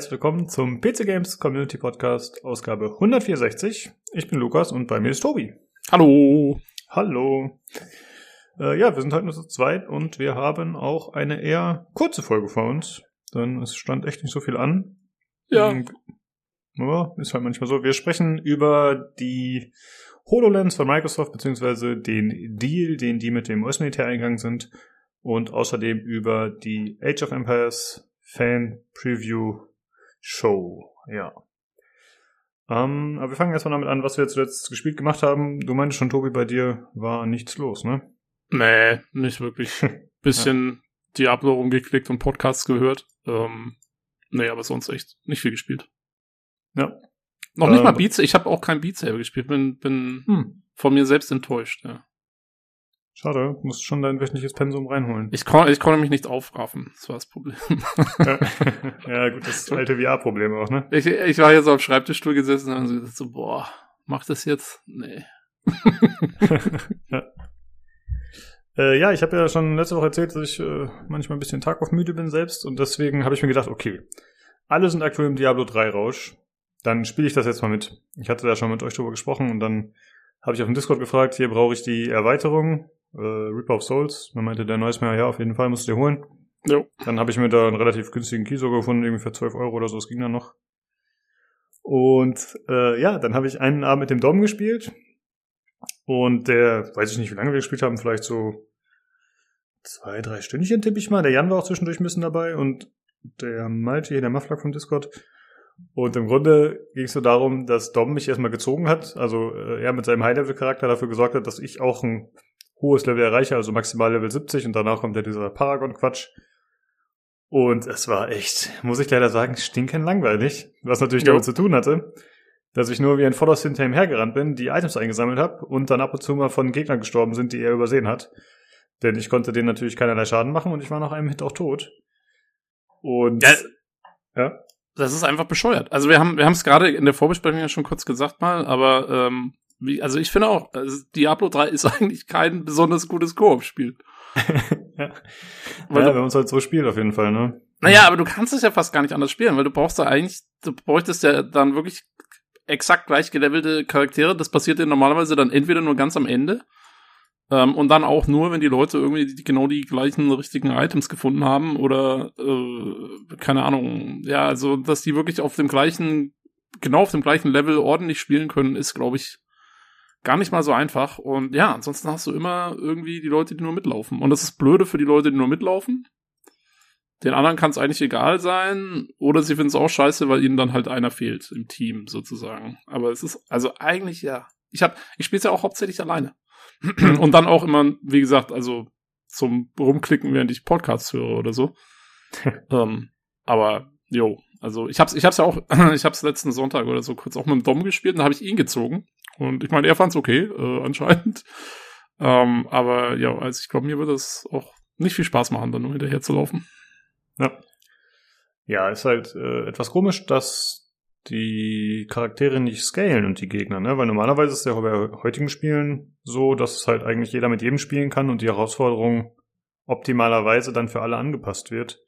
herzlich willkommen zum PC Games Community Podcast, Ausgabe 164. Ich bin Lukas und bei mir ist Tobi. Hallo. Hallo. Äh, ja, wir sind heute nur zu zweit und wir haben auch eine eher kurze Folge vor uns, denn es stand echt nicht so viel an. Ja. Und, ja, ist halt manchmal so. Wir sprechen über die HoloLens von Microsoft, beziehungsweise den Deal, den die mit dem US-Militär eingegangen sind und außerdem über die Age of Empires Fan Preview Show. Ja. Ähm, aber wir fangen erstmal damit an, was wir zuletzt gespielt gemacht haben. Du meintest schon, Tobi, bei dir war nichts los, ne? Nee, nicht wirklich. Bisschen Diablo rumgeklickt und Podcasts gehört. Ähm, nee, aber sonst echt nicht viel gespielt. Ja. Noch nicht Ähm, mal Beats, ich habe auch kein Beat Saber gespielt, bin, bin Hm. von mir selbst enttäuscht, ja. Schade, musst schon dein wöchentliches Pensum reinholen. Ich, kon ich konnte mich nicht aufraffen, das war das Problem. ja. ja, gut, das alte VR-Problem auch, ne? ich, ich war jetzt auf dem Schreibtischstuhl gesessen und habe so gedacht, so, boah, mach das jetzt? Nee. ja. Äh, ja, ich habe ja schon letzte Woche erzählt, dass ich äh, manchmal ein bisschen tagaufmüde bin selbst und deswegen habe ich mir gedacht, okay, alle sind aktuell im Diablo 3 Rausch, dann spiele ich das jetzt mal mit. Ich hatte da schon mit euch drüber gesprochen und dann habe ich auf dem Discord gefragt, hier brauche ich die Erweiterung, äh, Reaper of Souls. Man meinte, der neues mehr, ja, auf jeden Fall musst du dir holen. Jo. Dann habe ich mir da einen relativ günstigen sogar gefunden, irgendwie für 12 Euro oder so, das ging dann noch. Und äh, ja, dann habe ich einen Abend mit dem Dom gespielt. Und der, weiß ich nicht, wie lange wir gespielt haben, vielleicht so zwei, drei Stündchen tippe ich mal. Der Jan war auch zwischendurch ein bisschen dabei und der Malte, hier, der Mufflag vom Discord. Und im Grunde ging es so darum, dass Dom mich erstmal gezogen hat. Also äh, er mit seinem High-Level-Charakter dafür gesorgt hat, dass ich auch ein hohes Level erreiche, also maximal Level 70 und danach kommt ja dieser Paragon-Quatsch. Und es war echt, muss ich leider sagen, stinkend langweilig. Was natürlich Jo. damit zu tun hatte, dass ich nur wie ein Vollers hinter ihm hergerannt bin, die Items eingesammelt habe und dann ab und zu mal von Gegnern gestorben sind, die er übersehen hat. Denn ich konnte denen natürlich keinerlei Schaden machen und ich war nach einem Hit auch tot. Und Ja, ja. Das ist einfach bescheuert. Also wir haben wir haben es gerade in der Vorbesprechung ja schon kurz gesagt mal, aber ähm, also ich finde auch, also Diablo 3 ist eigentlich kein besonders gutes Koop-Spiel. ja. Weil ja, wenn man es halt so spielt auf jeden Fall, ne? Naja, aber du kannst es ja fast gar nicht anders spielen, weil du brauchst da eigentlich, du bräuchtest ja dann wirklich exakt gleich gelevelte Charaktere. Das passiert ja normalerweise dann entweder nur ganz am Ende ähm, und dann auch nur, wenn die Leute irgendwie die, genau die gleichen richtigen Items gefunden haben oder äh, keine Ahnung. Ja, also dass die wirklich auf dem gleichen, genau auf dem gleichen Level ordentlich spielen können, ist, glaube ich, gar nicht mal so einfach. Und ja, ansonsten hast du immer irgendwie die Leute, die nur mitlaufen. Und das ist blöde für die Leute, die nur mitlaufen. Den anderen kann es eigentlich egal sein, oder sie finden es auch scheiße, weil ihnen dann halt einer fehlt im Team sozusagen. Aber es ist also eigentlich ja. Ich hab, ich spiele es ja auch hauptsächlich alleine und dann auch immer, wie gesagt, also zum Rumklicken, während ich Podcasts höre oder so. ähm, aber jo, also ich hab's, ich hab's ja auch, ich hab's letzten Sonntag oder so kurz auch mit dem Dom gespielt, und da habe ich ihn gezogen und ich meine, er fand's okay äh, anscheinend. Ähm, aber ja, also ich glaube, mir würde das auch nicht viel Spaß machen, dann nur hinterher zu laufen. Ja. Ja, ist halt äh, etwas komisch, dass die Charaktere nicht scalen und die Gegner, ne? Weil normalerweise ist es ja bei heutigen Spielen so, dass es halt eigentlich jeder mit jedem spielen kann und die Herausforderung optimalerweise dann für alle angepasst wird.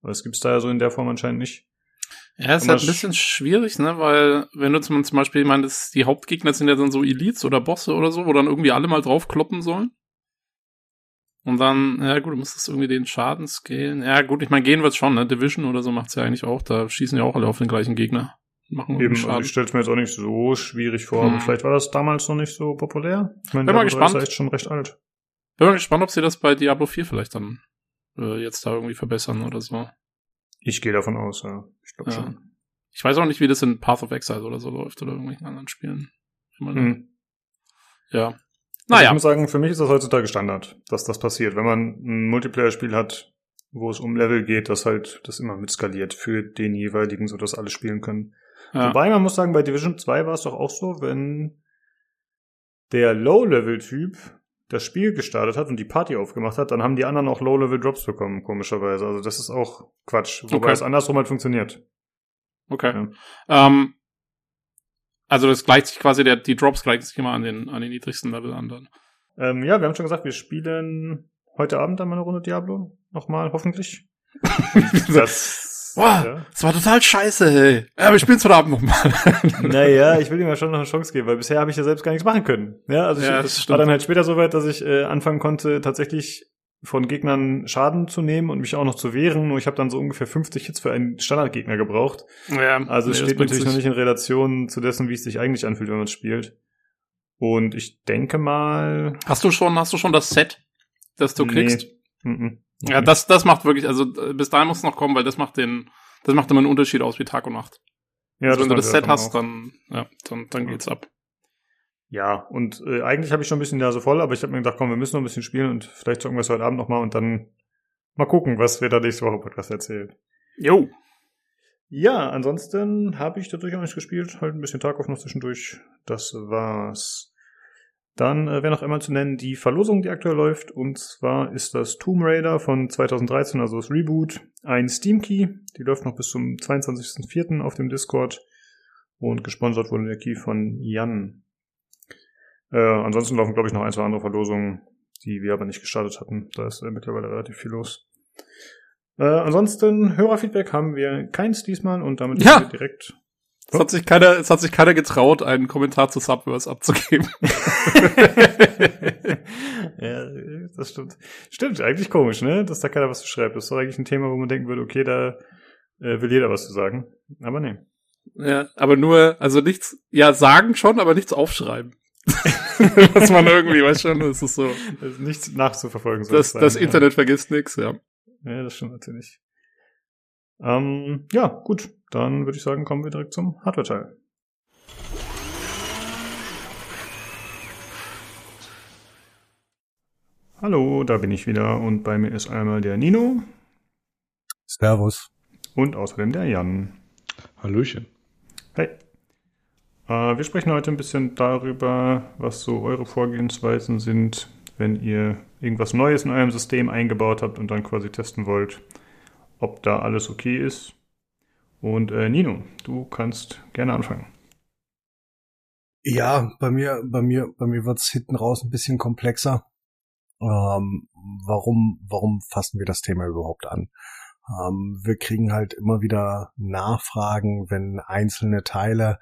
Aber das gibt's da ja so in der Form anscheinend nicht. Ja, ist halt ein sch- bisschen schwierig, ne, weil wenn du zum, Beispiel meinst, die Hauptgegner sind ja dann so Elites oder Bosse oder so, wo dann irgendwie alle mal drauf kloppen sollen. Und dann, ja gut, du musst das irgendwie den Schaden scalen. Ja gut, ich meine, gehen wird's schon, ne? Division oder so macht's ja eigentlich auch. Da schießen ja auch alle auf den gleichen Gegner. Machen Eben, irgendwie also Schaden. ich stelle es mir jetzt auch nicht so schwierig vor, Hm. aber vielleicht war das damals noch nicht so populär. Ich meine, Bin mal 3 ist ja gespannt. echt schon recht alt. Bin mal gespannt, ob sie das bei Diablo 4 vielleicht dann äh, jetzt da irgendwie verbessern oder so. Ich gehe davon aus, ja. Ich glaube Ja. schon. Ich weiß auch nicht, wie das in Path of Exile oder so läuft oder irgendwelchen anderen Spielen. Hm. Ja. Also Naja. ich muss sagen, für mich ist das heutzutage Standard, dass das passiert. Wenn man ein Multiplayer-Spiel hat, wo es um Level geht, dass halt das immer mit skaliert für den jeweiligen, so dass alle spielen können. ja. Wobei man muss sagen, bei Division 2 war es doch auch so, wenn der Low-Level-Typ das Spiel gestartet hat und die Party aufgemacht hat, dann haben die anderen auch Low-Level-Drops bekommen, komischerweise. Also das ist auch Quatsch. Wobei Okay. es andersrum halt funktioniert. Okay. Ähm, also das gleicht sich quasi, der, die Drops gleichen sich immer an den, an den niedrigsten Level an dann. Ähm, ja, wir haben schon gesagt, wir spielen heute Abend dann mal eine Runde Diablo. Nochmal, hoffentlich. das Boah, ja. das war total scheiße. Ja, wir spielen es heute Abend nochmal. naja, ich will ihm ja schon noch eine Chance geben, weil bisher habe ich ja selbst gar nichts machen können. Ja, also ja, ich war dann halt später soweit, dass ich äh, anfangen konnte, tatsächlich von Gegnern Schaden zu nehmen und mich auch noch zu wehren. Nur ich habe dann so ungefähr 50 Hits für einen Standardgegner gebraucht. Ja, also es nee, steht natürlich noch nicht in Relation zu dessen, wie es sich eigentlich anfühlt, wenn man es spielt. Und ich denke mal. Hast du schon, hast du schon das Set, das du kriegst? Nee. Mm -mm. Ja, das, das macht wirklich, also bis dahin muss es noch kommen, weil das macht den, das macht immer einen Unterschied aus wie Tag und Nacht. Ja, also wenn du das Set hast, dann, ja, dann, dann ja. geht's ab. Ja, und äh, eigentlich habe ich schon ein bisschen die Nase voll, aber ich habe mir gedacht, komm, wir müssen noch ein bisschen spielen und vielleicht zocken wir es heute Abend nochmal und dann mal gucken, was wir da nächste Woche Podcast erzählen. Jo. Ja, ansonsten habe ich dadurch auch nicht gespielt, halt ein bisschen Tag auf noch zwischendurch. Das war's. Dann äh, wäre noch einmal zu nennen die Verlosung, die aktuell läuft. Und zwar ist das Tomb Raider von 2013, also das Reboot, ein Steam Key. Die läuft noch bis zum 22.04. auf dem Discord. Und gesponsert wurde der Key von Jan. Äh, ansonsten laufen, glaube ich, noch ein, zwei andere Verlosungen, die wir aber nicht gestartet hatten. Da ist äh, mittlerweile relativ viel los. Äh, ansonsten, Hörerfeedback haben wir keins diesmal und damit ja. direkt es hat sich keiner, es hat sich keiner getraut, einen Kommentar zu Subverse abzugeben. ja, das stimmt. Stimmt, eigentlich komisch, ne? Dass da keiner was zu schreibt. Das ist doch eigentlich ein Thema, wo man denken würde, okay, da äh, will jeder was zu sagen. Aber nee. Ja, aber nur, also nichts, ja, sagen schon, aber nichts aufschreiben. Was man irgendwie, weiß schon, das ist so. Das ist nichts nachzuverfolgen. Das, das Internet vergisst nichts, ja. Ja, das stimmt natürlich. Ähm, ja, gut. Dann würde ich sagen, kommen wir direkt zum Hardware-Teil. Hallo, da bin ich wieder und bei mir ist einmal der Nino. Servus. Und außerdem der Jan. Hallöchen. Hey. Äh, wir sprechen heute ein bisschen darüber, was so eure Vorgehensweisen sind, wenn ihr irgendwas Neues in eurem System eingebaut habt und dann quasi testen wollt, ob da alles okay ist. Und äh, Nino, du kannst gerne anfangen. Ja, bei mir, bei mir, bei mir wird's hinten raus ein bisschen komplexer. Ähm, warum, warum fassen wir das Thema überhaupt an? Ähm, wir kriegen halt immer wieder Nachfragen, wenn einzelne Teile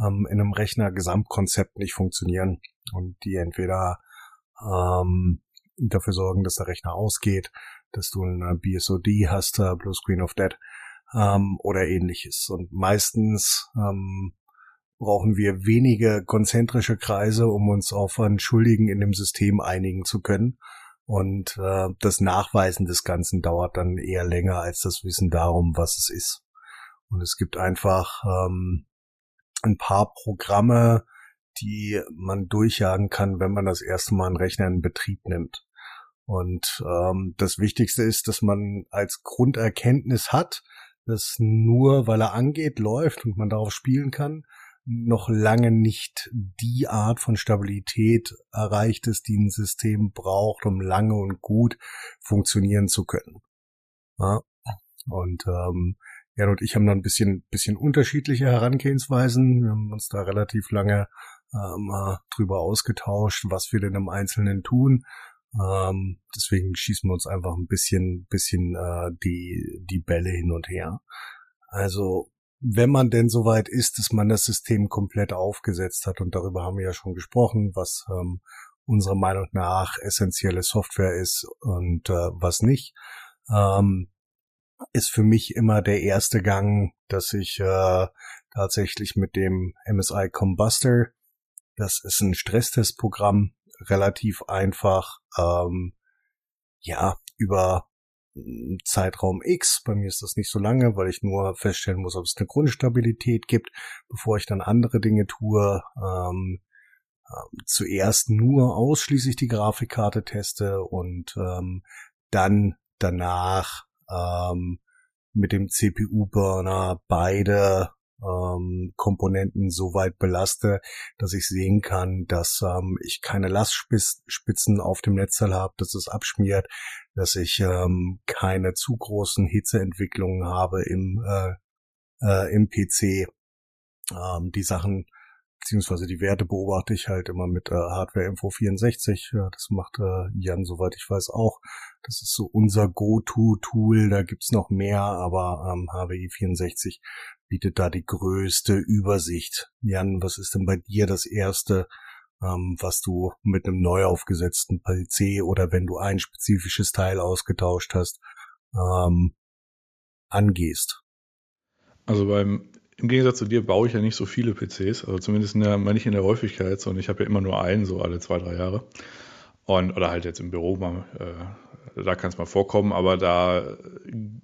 ähm, in einem Rechner Gesamtkonzept nicht funktionieren und die entweder ähm, dafür sorgen, dass der Rechner ausgeht, dass du ein BSOD hast, uh, Blue Screen of Dead, ähm, oder ähnliches. Und meistens ähm, brauchen wir wenige konzentrische Kreise, um uns auf einen Schuldigen in dem System einigen zu können. Und äh, das Nachweisen des Ganzen dauert dann eher länger als das Wissen darum, was es ist. Und es gibt einfach ähm, ein paar Programme, die man durchjagen kann, wenn man das erste Mal einen Rechner in Betrieb nimmt. Und ähm, das Wichtigste ist, dass man als Grunderkenntnis hat, dass nur weil er angeht, läuft und man darauf spielen kann, noch lange nicht die Art von Stabilität erreicht ist, die ein System braucht, um lange und gut funktionieren zu können. Ja. Und ähm, Jan und ich haben da ein bisschen, bisschen unterschiedliche Herangehensweisen. Wir haben uns da relativ lange ähm, drüber ausgetauscht, was wir denn im Einzelnen tun. Ähm, deswegen schießen wir uns einfach ein bisschen, bisschen äh, die, die Bälle hin und her. Also wenn man denn soweit ist, dass man das System komplett aufgesetzt hat, und darüber haben wir ja schon gesprochen, was ähm, unserer Meinung nach essentielle Software ist und äh, was nicht, ähm, ist für mich immer der erste Gang, dass ich äh, tatsächlich mit dem MSI Combuster, das ist ein Stresstestprogramm, relativ einfach, ähm, ja, über Zeitraum X. Bei mir ist das nicht so lange, weil ich nur feststellen muss, ob es eine Grundstabilität gibt, bevor ich dann andere Dinge tue. Ähm, äh, zuerst nur ausschließlich die Grafikkarte teste und ähm, dann danach ähm, mit dem CPU-Burner beide ähm, Komponenten so weit belaste, dass ich sehen kann, dass ähm, ich keine Lastspitzen auf dem Netzteil habe, dass es abschmiert, dass ich ähm, keine zu großen Hitzeentwicklungen habe im, äh, äh, im PC. Ähm, die Sachen beziehungsweise die Werte beobachte ich halt immer mit äh, Hardware Info 64. Ja, das macht äh, Jan, soweit ich weiß, auch. Das ist so unser Go-To-Tool. Da gibt's noch mehr, aber ähm, HWI 64 bietet da die größte Übersicht. Jan, was ist denn bei dir das erste, ähm, was du mit einem neu aufgesetzten PC oder wenn du ein spezifisches Teil ausgetauscht hast, ähm, angehst? Also beim im Gegensatz zu dir baue ich ja nicht so viele PCs, also zumindest in der, nicht in der Häufigkeit, sondern ich habe ja immer nur einen, so alle zwei, drei Jahre. Und, oder halt jetzt im Büro mal, äh, da kann es mal vorkommen, aber da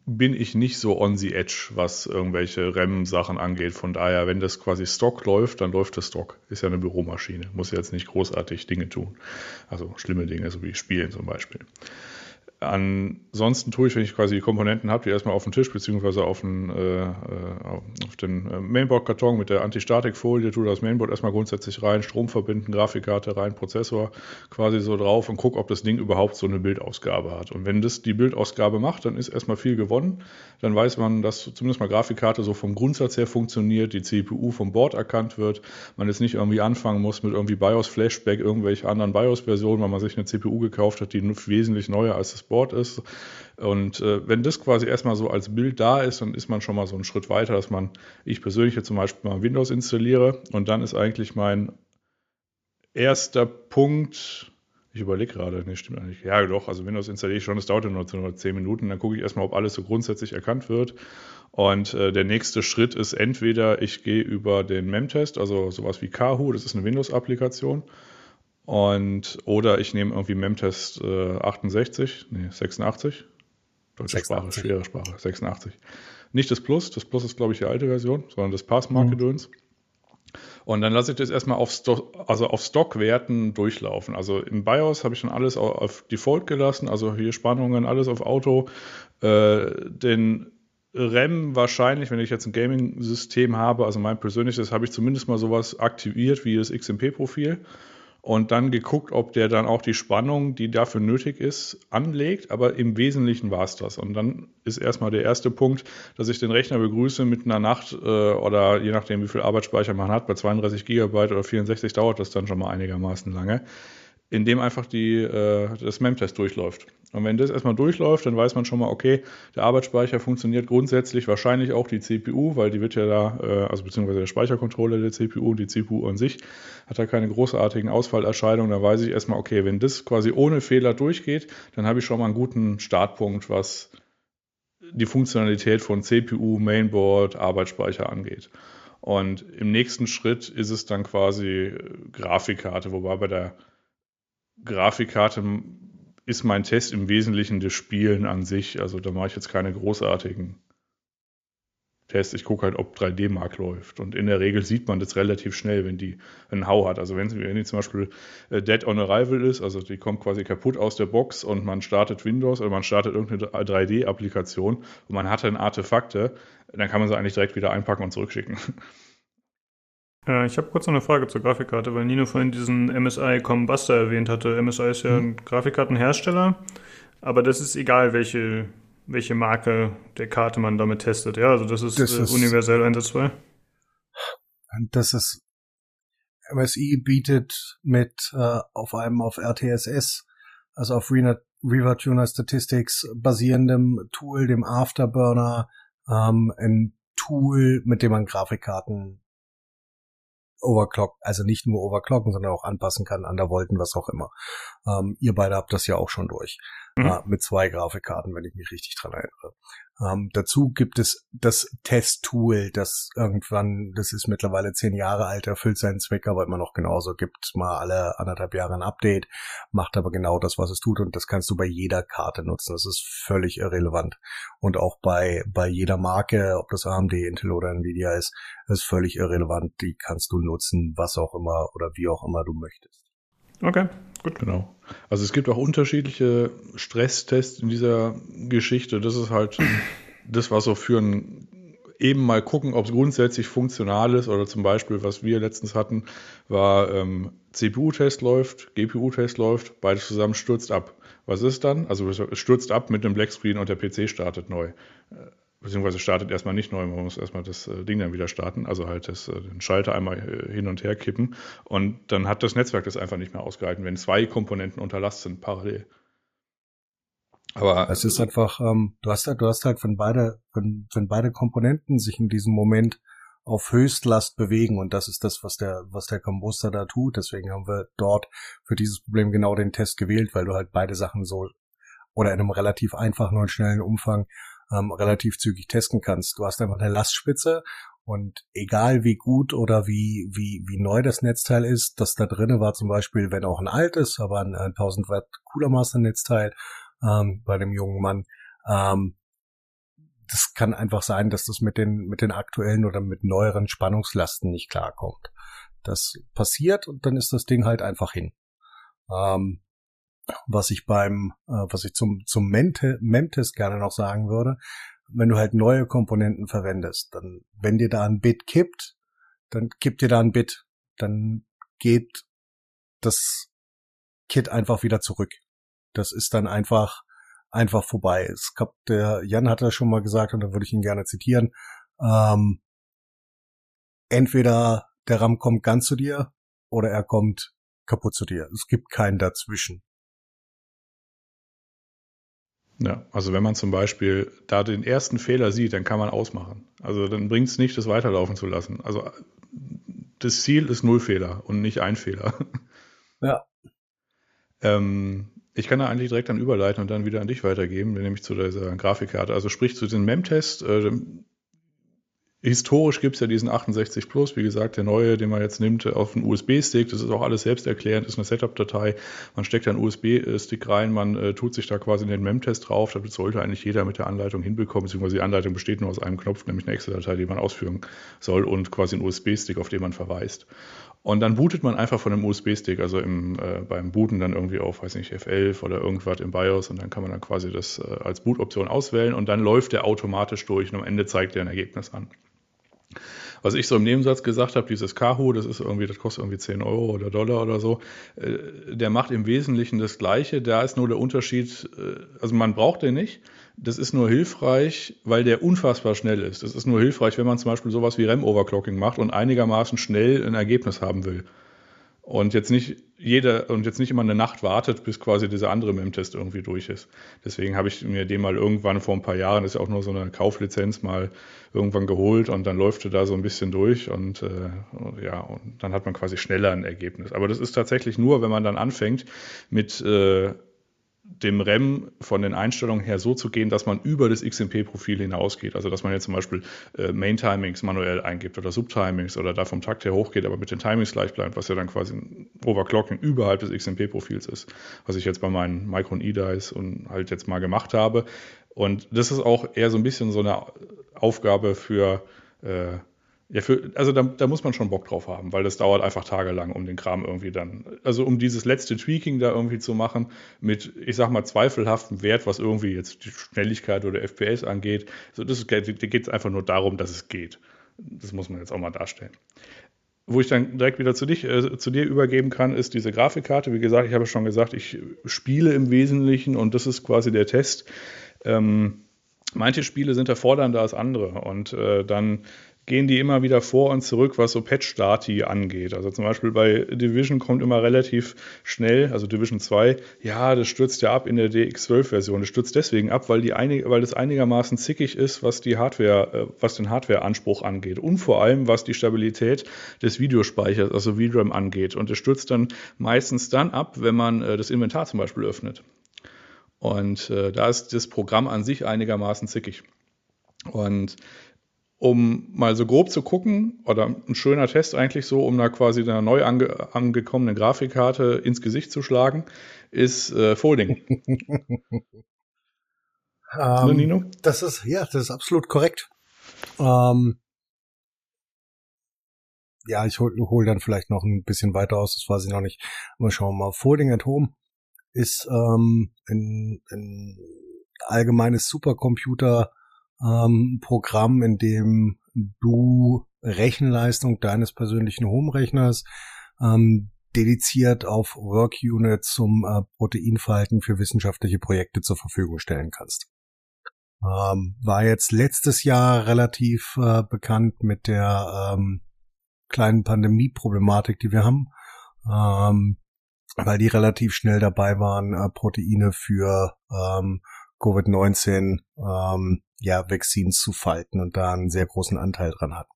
bin ich nicht so on the edge, was irgendwelche REM-Sachen angeht. Von daher, wenn das quasi Stock läuft, dann läuft das Stock. Ist ja eine Büromaschine, muss jetzt nicht großartig Dinge tun. Also schlimme Dinge, so wie Spielen zum Beispiel. Ansonsten tue ich, wenn ich quasi die Komponenten habe, die erstmal auf den Tisch beziehungsweise auf den, äh, äh auf den äh, Mainboard-Karton mit der Anti-Statik-Folie, tue das Mainboard erstmal grundsätzlich rein, Strom verbinden, Grafikkarte rein, Prozessor quasi so drauf und gucke, ob das Ding überhaupt so eine Bildausgabe hat. Und wenn das die Bildausgabe macht, dann ist erstmal viel gewonnen. Dann weiß man, dass zumindest mal Grafikkarte so vom Grundsatz her funktioniert, die CPU vom Board erkannt wird, man jetzt nicht irgendwie anfangen muss mit irgendwie BIOS-Flashback, irgendwelche anderen BIOS-Versionen, weil man sich eine CPU gekauft hat, die wesentlich neuer als das Board Sport ist. Und äh, wenn das quasi erstmal so als Bild da ist, dann ist man schon mal so einen Schritt weiter, dass man, ich persönlich jetzt zum Beispiel mal Windows installiere und dann ist eigentlich mein erster Punkt, ich überlege gerade, nee, stimmt eigentlich. Ja, doch, also Windows installiere ich schon, das dauert nur 10 Minuten, dann gucke ich erstmal, ob alles so grundsätzlich erkannt wird. Und äh, der nächste Schritt ist entweder ich gehe über den Memtest, also sowas wie Kahu, das ist eine Windows-Applikation, und, oder ich nehme irgendwie Memtest äh, 68, nee, 86. Deutsche 86. Sprache, schwere Sprache, 86. Nicht das Plus, das Plus ist, glaube ich, die alte Version, sondern das Passmark-Gedöns. Mhm. Und dann lasse ich das erstmal auf, Stock, also auf Stockwerten durchlaufen. Also im BIOS habe ich schon alles auf Default gelassen, also hier Spannungen, alles auf Auto. Äh, den RAM wahrscheinlich, wenn ich jetzt ein Gaming-System habe, also mein persönliches, habe ich zumindest mal sowas aktiviert wie das XMP-Profil und dann geguckt, ob der dann auch die Spannung, die dafür nötig ist, anlegt. Aber im Wesentlichen war es das. Und dann ist erstmal der erste Punkt, dass ich den Rechner begrüße mit einer Nacht äh, oder je nachdem, wie viel Arbeitsspeicher man hat, bei 32 Gigabyte oder 64 dauert das dann schon mal einigermaßen lange in dem einfach die, äh, das Memtest durchläuft. Und wenn das erstmal durchläuft, dann weiß man schon mal, okay, der Arbeitsspeicher funktioniert grundsätzlich, wahrscheinlich auch die CPU, weil die wird ja da, äh, also beziehungsweise der Speichercontroller der CPU, die CPU an sich, hat da keine großartigen Ausfallerscheinungen. Da weiß ich erstmal, okay, wenn das quasi ohne Fehler durchgeht, dann habe ich schon mal einen guten Startpunkt, was die Funktionalität von CPU, Mainboard, Arbeitsspeicher angeht. Und im nächsten Schritt ist es dann quasi Grafikkarte, wobei bei der Grafikkarte ist mein Test im Wesentlichen das Spielen an sich. Also da mache ich jetzt keine großartigen Tests. Ich gucke halt, ob 3D-Mark läuft. Und in der Regel sieht man das relativ schnell, wenn die einen Hau hat. Also wenn, wenn die zum Beispiel äh, Dead on Arrival ist, also die kommt quasi kaputt aus der Box und man startet Windows oder man startet irgendeine 3D-Applikation und man hat dann Artefakte, dann kann man sie eigentlich direkt wieder einpacken und zurückschicken. Äh, ich habe kurz noch eine Frage zur Grafikkarte, weil Nino vorhin diesen MSI Combuster erwähnt hatte. MSI ist ja ein Grafikkartenhersteller, aber das ist egal, welche, welche Marke der Karte man damit testet. Ja, also das ist, das äh, ist universell einsetzbar. Das ist MSI bietet mit äh, auf einem auf RTSS, also auf Riva Tuner Statistics basierendem Tool, dem Afterburner, ähm, ein Tool, mit dem man Grafikkarten overclock, also nicht nur overclocken, sondern auch anpassen kann an der Volten, was auch immer. Ähm, ihr beide habt das ja auch schon durch. Mhm. Äh, mit zwei Grafikkarten, wenn ich mich richtig dran erinnere. Ähm, dazu gibt es das Test-Tool, das irgendwann, das ist mittlerweile zehn Jahre alt, erfüllt seinen Zweck, aber immer noch genauso, gibt mal alle anderthalb Jahre ein Update, macht aber genau das, was es tut und das kannst du bei jeder Karte nutzen. Das ist völlig irrelevant. Und auch bei, bei jeder Marke, ob das AMD, Intel oder Nvidia ist, ist völlig irrelevant. Die kannst du nutzen, was auch immer oder wie auch immer du möchtest. Okay, gut. Genau. Also es gibt auch unterschiedliche Stresstests in dieser Geschichte. Das ist halt das, was so für ein eben mal gucken, ob es grundsätzlich funktional ist oder zum Beispiel, was wir letztens hatten, war ähm, CPU-Test läuft, GPU-Test läuft, beides zusammen stürzt ab. Was ist dann? Also es stürzt ab mit einem Blackscreen und der PC startet neu. Beziehungsweise startet erstmal nicht neu, man muss erstmal das äh, Ding dann wieder starten, also halt das, äh, den Schalter einmal äh, hin und her kippen und dann hat das Netzwerk das einfach nicht mehr ausgehalten, wenn zwei Komponenten unter Last sind parallel. Aber es ist einfach, ähm, du hast halt, du hast halt, wenn beide, wenn, wenn beide Komponenten sich in diesem Moment auf Höchstlast bewegen und das ist das, was der, was der Combuster da tut. Deswegen haben wir dort für dieses Problem genau den Test gewählt, weil du halt beide Sachen so oder in einem relativ einfachen und schnellen Umfang ähm, relativ zügig testen kannst. Du hast einfach eine Lastspitze und egal wie gut oder wie, wie, wie neu das Netzteil ist, das da drinnen war zum Beispiel, wenn auch ein altes, aber ein, ein 1000 Watt Cooler Master Netzteil ähm, bei dem jungen Mann, ähm, das kann einfach sein, dass das mit den, mit den aktuellen oder mit neueren Spannungslasten nicht klarkommt. Das passiert und dann ist das Ding halt einfach hin. Ähm, was ich beim, äh, was ich zum, zum Memtest gerne noch sagen würde, wenn du halt neue Komponenten verwendest, dann, wenn dir da ein Bit kippt, dann kippt dir da ein Bit, dann geht das Kit einfach wieder zurück. Das ist dann einfach einfach vorbei. Es gab, der Jan hat das schon mal gesagt und da würde ich ihn gerne zitieren. Ähm, entweder der RAM kommt ganz zu dir oder er kommt kaputt zu dir. Es gibt keinen dazwischen. Ja, also wenn man zum Beispiel da den ersten Fehler sieht, dann kann man ausmachen. Also dann bringt es nicht, das weiterlaufen zu lassen. Also das Ziel ist null Fehler und nicht ein Fehler. Ja. ähm, ich kann da eigentlich direkt dann überleiten und dann wieder an dich weitergeben, nämlich zu dieser Grafikkarte. Also sprich zu diesem MEM-Test. Äh, historisch gibt es ja diesen 68 Plus, wie gesagt, der neue, den man jetzt nimmt, auf einen USB-Stick. Das ist auch alles selbsterklärend, ist eine Setup-Datei. Man steckt da einen USB-Stick rein, man äh, tut sich da quasi den MEM-Test drauf. Das sollte eigentlich jeder mit der Anleitung hinbekommen, beziehungsweise die Anleitung besteht nur aus einem Knopf, nämlich eine Excel-Datei, die man ausführen soll und quasi einen USB-Stick, auf den man verweist. Und dann bootet man einfach von einem USB-Stick, also im, äh, beim Booten dann irgendwie auf, weiß nicht, F11 oder irgendwas im BIOS und dann kann man dann quasi das äh, als Boot-Option auswählen und dann läuft der automatisch durch und am Ende zeigt er ein Ergebnis an. Was ich so im Nebensatz gesagt habe, dieses Kahu, das ist irgendwie, das kostet irgendwie 10 Euro oder Dollar oder so, äh, der macht im Wesentlichen das Gleiche. Da ist nur der Unterschied, äh, also man braucht den nicht, das ist nur hilfreich, weil der unfassbar schnell ist. Das ist nur hilfreich, wenn man zum Beispiel sowas wie REM-Overclocking macht und einigermaßen schnell ein Ergebnis haben will. Und jetzt nicht jeder und jetzt nicht immer eine Nacht wartet, bis quasi dieser andere MEM-Test irgendwie durch ist. Deswegen habe ich mir den mal irgendwann vor ein paar Jahren, ist ja auch nur so eine Kauflizenz, mal irgendwann geholt und dann läuft er da so ein bisschen durch und äh, ja, und dann hat man quasi schneller ein Ergebnis. Aber das ist tatsächlich nur, wenn man dann anfängt mit äh, dem REM von den Einstellungen her so zu gehen, dass man über das XMP-Profil hinausgeht. Also dass man jetzt zum Beispiel äh, Main-Timings manuell eingibt oder Subtimings oder da vom Takt her hochgeht, aber mit den Timings gleich bleibt, was ja dann quasi ein Overclocking überhalb des XMP-Profils ist, was ich jetzt bei meinen Micron E-Dice und halt jetzt mal gemacht habe. Und das ist auch eher so ein bisschen so eine Aufgabe für äh, ja, für, also da, da muss man schon Bock drauf haben, weil das dauert einfach tagelang, um den Kram irgendwie dann, also um dieses letzte Tweaking da irgendwie zu machen mit, ich sag mal, zweifelhaftem Wert, was irgendwie jetzt die Schnelligkeit oder FPS angeht. Also das geht es einfach nur darum, dass es geht. Das muss man jetzt auch mal darstellen. Wo ich dann direkt wieder zu, dich, äh, zu dir übergeben kann, ist diese Grafikkarte. Wie gesagt, ich habe schon gesagt, ich spiele im Wesentlichen und das ist quasi der Test. Ähm, manche Spiele sind erfordernder als andere und äh, dann gehen die immer wieder vor und zurück, was so Patch-Stati angeht. Also zum Beispiel bei Division kommt immer relativ schnell, also Division 2, ja, das stürzt ja ab in der DX12-Version. Das stürzt deswegen ab, weil, die einig, weil das einigermaßen zickig ist, was die Hardware, äh, was den Hardware-Anspruch angeht. Und vor allem, was die Stabilität des Videospeichers, also VRAM angeht. Und es stürzt dann meistens dann ab, wenn man äh, das Inventar zum Beispiel öffnet. Und äh, da ist das Programm an sich einigermaßen zickig. Und um mal so grob zu gucken, oder ein schöner Test eigentlich so, um da quasi einer neu ange angekommenen Grafikkarte ins Gesicht zu schlagen, ist äh, Folding. um, ne, Nino? Das ist, ja, das ist absolut korrekt. Ähm, ja, ich hol, hol dann vielleicht noch ein bisschen weiter aus, das weiß ich noch nicht. Aber schauen wir mal. Folding at Home ist ähm, ein, ein allgemeines Supercomputer ähm, Programm, in dem du Rechenleistung deines persönlichen Home-Rechners ähm, dediziert auf Work-Unit zum äh, Proteinverhalten für wissenschaftliche Projekte zur Verfügung stellen kannst. Ähm, war jetzt letztes Jahr relativ äh, bekannt mit der ähm, kleinen Pandemie-Problematik, die wir haben, ähm, weil die relativ schnell dabei waren, äh, Proteine für ähm, Covid-19 ähm, ja, Vaccines zu falten und da einen sehr großen Anteil dran hat.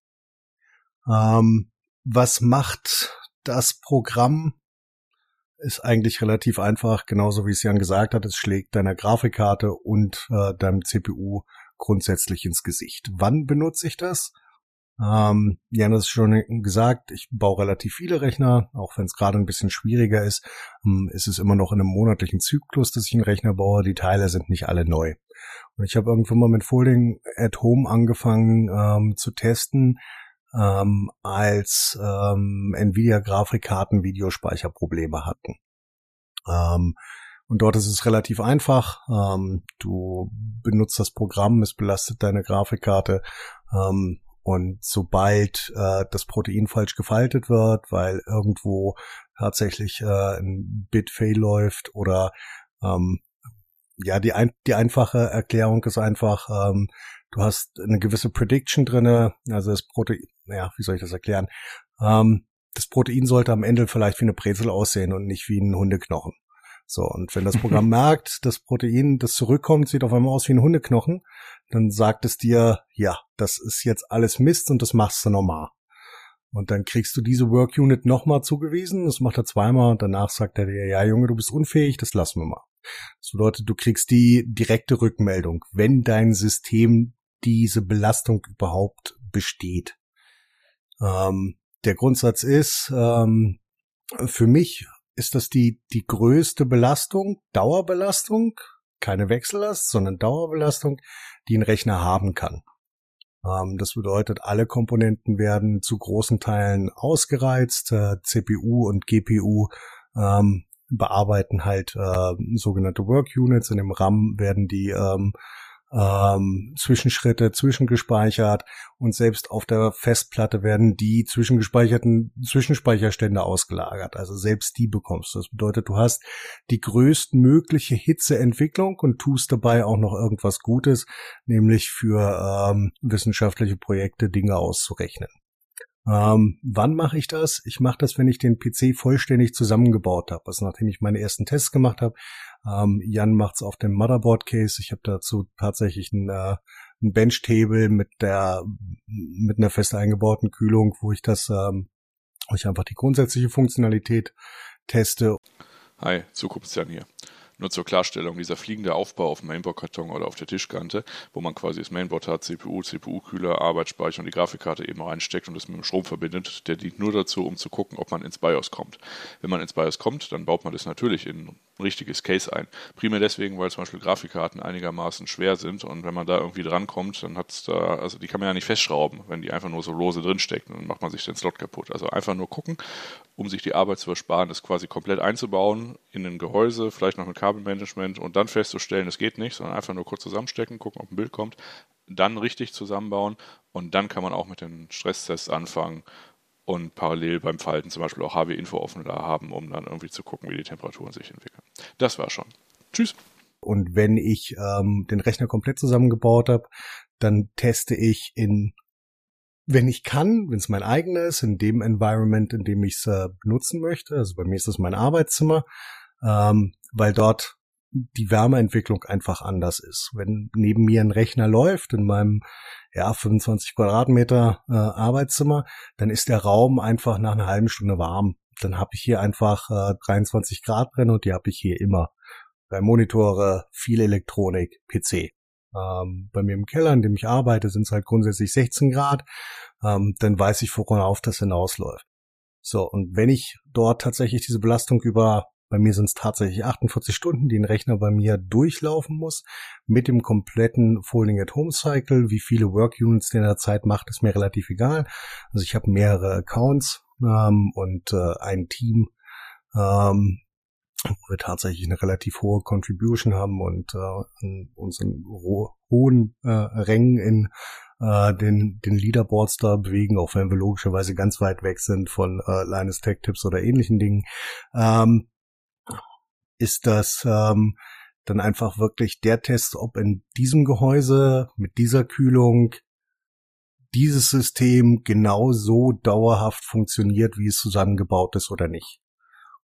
Ähm, was macht das Programm? Ist eigentlich relativ einfach, genauso wie es Jan gesagt hat, es schlägt deiner Grafikkarte und äh, deinem CPU grundsätzlich ins Gesicht. Wann benutze ich das? Ähm, Jan hat es schon gesagt, ich baue relativ viele Rechner, auch wenn es gerade ein bisschen schwieriger ist, ähm, ist es immer noch in einem monatlichen Zyklus, dass ich einen Rechner baue. Die Teile sind nicht alle neu. Und ich habe irgendwann mal mit Folding at Home angefangen ähm, zu testen, ähm, als ähm, Nvidia-Grafikkarten Videospeicherprobleme hatten. Ähm, und dort ist es relativ einfach. Ähm, du benutzt das Programm, es belastet deine Grafikkarte ähm, und sobald äh, das Protein falsch gefaltet wird, weil irgendwo tatsächlich äh, ein Bit-Fail läuft oder ähm, ja, die, ein, die einfache Erklärung ist einfach, ähm, du hast eine gewisse Prediction drinne, also das Protein, ja, wie soll ich das erklären? Ähm, das Protein sollte am Ende vielleicht wie eine Brezel aussehen und nicht wie ein Hundeknochen. So, und wenn das Programm merkt, das Protein, das zurückkommt, sieht auf einmal aus wie ein Hundeknochen, dann sagt es dir, ja, das ist jetzt alles Mist und das machst du normal. Und dann kriegst du diese Work Unit nochmal zugewiesen, das macht er zweimal und danach sagt er dir, ja Junge, du bist unfähig, das lassen wir mal. Das bedeutet, du kriegst die direkte Rückmeldung, wenn dein System diese Belastung überhaupt besteht. Ähm, der Grundsatz ist, ähm, für mich ist das die, die größte Belastung, Dauerbelastung, keine Wechsellast, sondern Dauerbelastung, die ein Rechner haben kann. Ähm, das bedeutet, alle Komponenten werden zu großen Teilen ausgereizt, äh, CPU und GPU ähm, bearbeiten halt äh, sogenannte Work Units. In dem RAM werden die ähm, Zwischenschritte zwischengespeichert und selbst auf der Festplatte werden die zwischengespeicherten Zwischenspeicherstände ausgelagert. Also selbst die bekommst du. Das bedeutet, du hast die größtmögliche Hitzeentwicklung und tust dabei auch noch irgendwas Gutes, nämlich für ähm, wissenschaftliche Projekte Dinge auszurechnen. Ähm, wann mache ich das? Ich mache das, wenn ich den PC vollständig zusammengebaut habe. Also nachdem ich meine ersten Tests gemacht habe. Ähm, Jan macht's auf dem Motherboard Case. Ich habe dazu tatsächlich ein, äh, ein Bench-Table mit der mit einer fest eingebauten Kühlung, wo ich das, ähm, wo ich einfach die grundsätzliche Funktionalität teste. Hi, Zukunftsjan hier. Nur zur Klarstellung, dieser fliegende Aufbau auf dem Mainboard-Karton oder auf der Tischkante, wo man quasi das Mainboard hat, CPU, CPU-Kühler, Arbeitsspeicher und die Grafikkarte eben reinsteckt und das mit dem Strom verbindet, der dient nur dazu, um zu gucken, ob man ins BIOS kommt. Wenn man ins BIOS kommt, dann baut man das natürlich in ein richtiges Case ein. Primär deswegen, weil zum Beispiel Grafikkarten einigermaßen schwer sind und wenn man da irgendwie drankommt, dann hat es da, also die kann man ja nicht festschrauben, wenn die einfach nur so lose drinstecken, dann macht man sich den Slot kaputt. Also einfach nur gucken, um sich die Arbeit zu ersparen, das quasi komplett einzubauen in ein Gehäuse, vielleicht noch mit Kabelmanagement und dann festzustellen, es geht nicht, sondern einfach nur kurz zusammenstecken, gucken, ob ein Bild kommt, dann richtig zusammenbauen und dann kann man auch mit den Stresstests anfangen und parallel beim Falten zum Beispiel auch HW-Info offen da haben, um dann irgendwie zu gucken, wie die Temperaturen sich entwickeln. Das war schon. Tschüss. Und wenn ich ähm, den Rechner komplett zusammengebaut habe, dann teste ich in, wenn ich kann, wenn es mein eigener ist, in dem Environment, in dem ich es äh, benutzen möchte. Also bei mir ist das mein Arbeitszimmer, ähm, weil dort die Wärmeentwicklung einfach anders ist. Wenn neben mir ein Rechner läuft in meinem ja 25 Quadratmeter äh, Arbeitszimmer, dann ist der Raum einfach nach einer halben Stunde warm. Dann habe ich hier einfach äh, 23 Grad drin und die habe ich hier immer. Bei Monitore, viel Elektronik, PC. Ähm, bei mir im Keller, in dem ich arbeite, sind es halt grundsätzlich 16 Grad. Ähm, dann weiß ich, worauf das hinausläuft. So, und wenn ich dort tatsächlich diese Belastung über bei mir sind es tatsächlich 48 Stunden, die ein Rechner bei mir durchlaufen muss, mit dem kompletten Folding at Home Cycle. Wie viele Work Units der in der Zeit macht, ist mir relativ egal. Also ich habe mehrere Accounts ähm, und äh, ein Team, ähm, wo wir tatsächlich eine relativ hohe Contribution haben und äh, unseren hohen äh, Rängen in äh, den, den Leaderboards da bewegen, auch wenn wir logischerweise ganz weit weg sind von äh, Linus Tech Tips oder ähnlichen Dingen. Ähm, ist das ähm, dann einfach wirklich der Test, ob in diesem Gehäuse mit dieser Kühlung dieses System genau so dauerhaft funktioniert, wie es zusammengebaut ist oder nicht.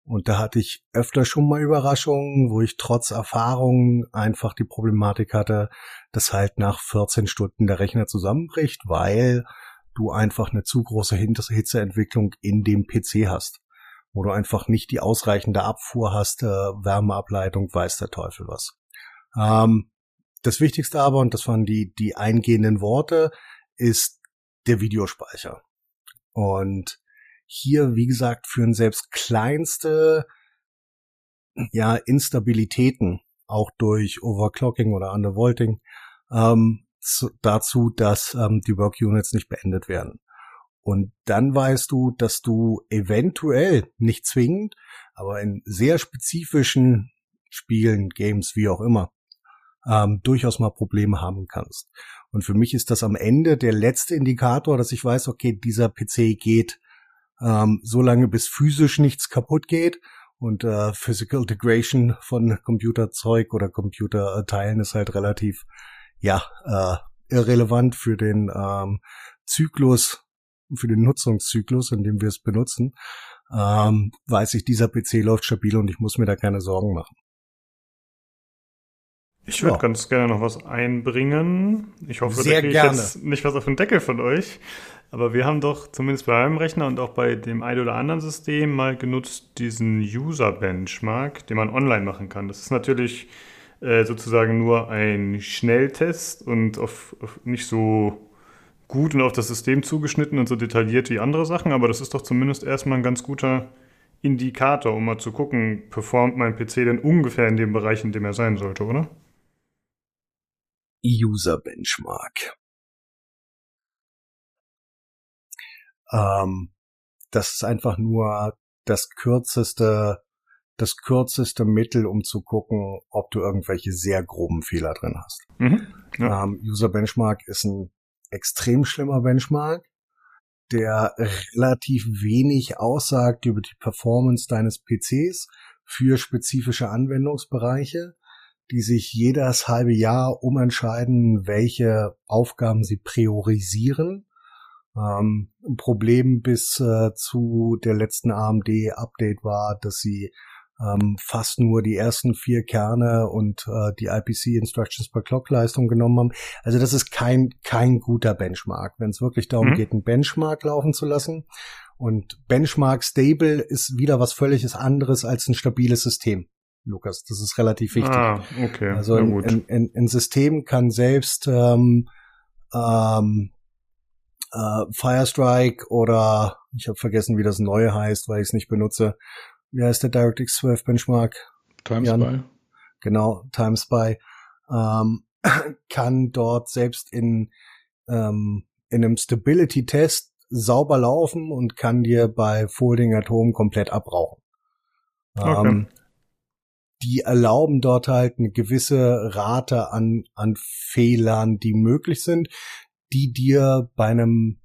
Und da hatte ich öfter schon mal Überraschungen, wo ich trotz Erfahrung einfach die Problematik hatte, dass halt nach 14 Stunden der Rechner zusammenbricht, weil du einfach eine zu große Hitzeentwicklung in dem PC hast, wo du einfach nicht die ausreichende Abfuhr hast, äh, Wärmeableitung, weiß der Teufel was. Ähm, das Wichtigste aber, und das waren die, die eingehenden Worte, ist der Videospeicher. Und hier, wie gesagt, führen selbst kleinste ja, Instabilitäten, auch durch Overclocking oder Undervolting, ähm, zu, dazu, dass ähm, die Work Units nicht beendet werden. Und dann weißt du, dass du eventuell, nicht zwingend, aber in sehr spezifischen Spielen, Games, wie auch immer, ähm, durchaus mal Probleme haben kannst. Und für mich ist das am Ende der letzte Indikator, dass ich weiß, okay, dieser PC geht ähm, so lange, bis physisch nichts kaputt geht. Und äh, Physical Integration von Computerzeug oder Computerteilen ist halt relativ, ja, äh, irrelevant für den ähm, Zyklus, für den Nutzungszyklus, in dem wir es benutzen. Ähm, weiß ich, dieser PC läuft stabil und ich muss mir da keine Sorgen machen. Ich würde ja. ganz gerne noch was einbringen. Ich hoffe, Sehr da kriege ich jetzt nicht was auf den Deckel von euch. Aber wir haben doch zumindest bei meinem Rechner und auch bei dem ein oder anderen System mal genutzt diesen User-Benchmark, den man online machen kann. Das ist natürlich äh, sozusagen nur ein Schnelltest und auf, auf nicht so gut und auf das System zugeschnitten und so detailliert wie andere Sachen, aber das ist doch zumindest erstmal ein ganz guter Indikator, um mal zu gucken, performt mein PC denn ungefähr in dem Bereich, in dem er sein sollte, oder? User Benchmark. Ähm, das ist einfach nur das kürzeste, das kürzeste Mittel, um zu gucken, ob du irgendwelche sehr groben Fehler drin hast. Mhm, ja. ähm, User Benchmark ist ein extrem schlimmer Benchmark, der relativ wenig aussagt über die Performance deines PCs für spezifische Anwendungsbereiche die sich jedes halbe Jahr umentscheiden, welche Aufgaben sie priorisieren. Ähm, ein Problem bis äh, zu der letzten AMD-Update war, dass sie ähm, fast nur die ersten vier Kerne und äh, die IPC Instructions per Clock Leistung genommen haben. Also das ist kein kein guter Benchmark, wenn es wirklich darum mhm. geht, einen Benchmark laufen zu lassen. Und Benchmark Stable ist wieder was völliges anderes als ein stabiles System. Lukas. Das ist relativ wichtig. Ah, okay. Also ein, ein, ein, ein, System kann selbst ähm, ähm, äh, Firestrike oder ich habe vergessen, wie das neue heißt, weil ich es nicht benutze. Wie heißt der DirectX 12 Benchmark? TimeSpy. Genau, TimeSpy. Ähm, kann dort selbst in, ähm, in einem Stability-Test sauber laufen und kann dir bei Folding at Home komplett abrauchen. Okay. Ähm, die erlauben dort halt eine gewisse Rate an, an Fehlern, die möglich sind, die dir bei einem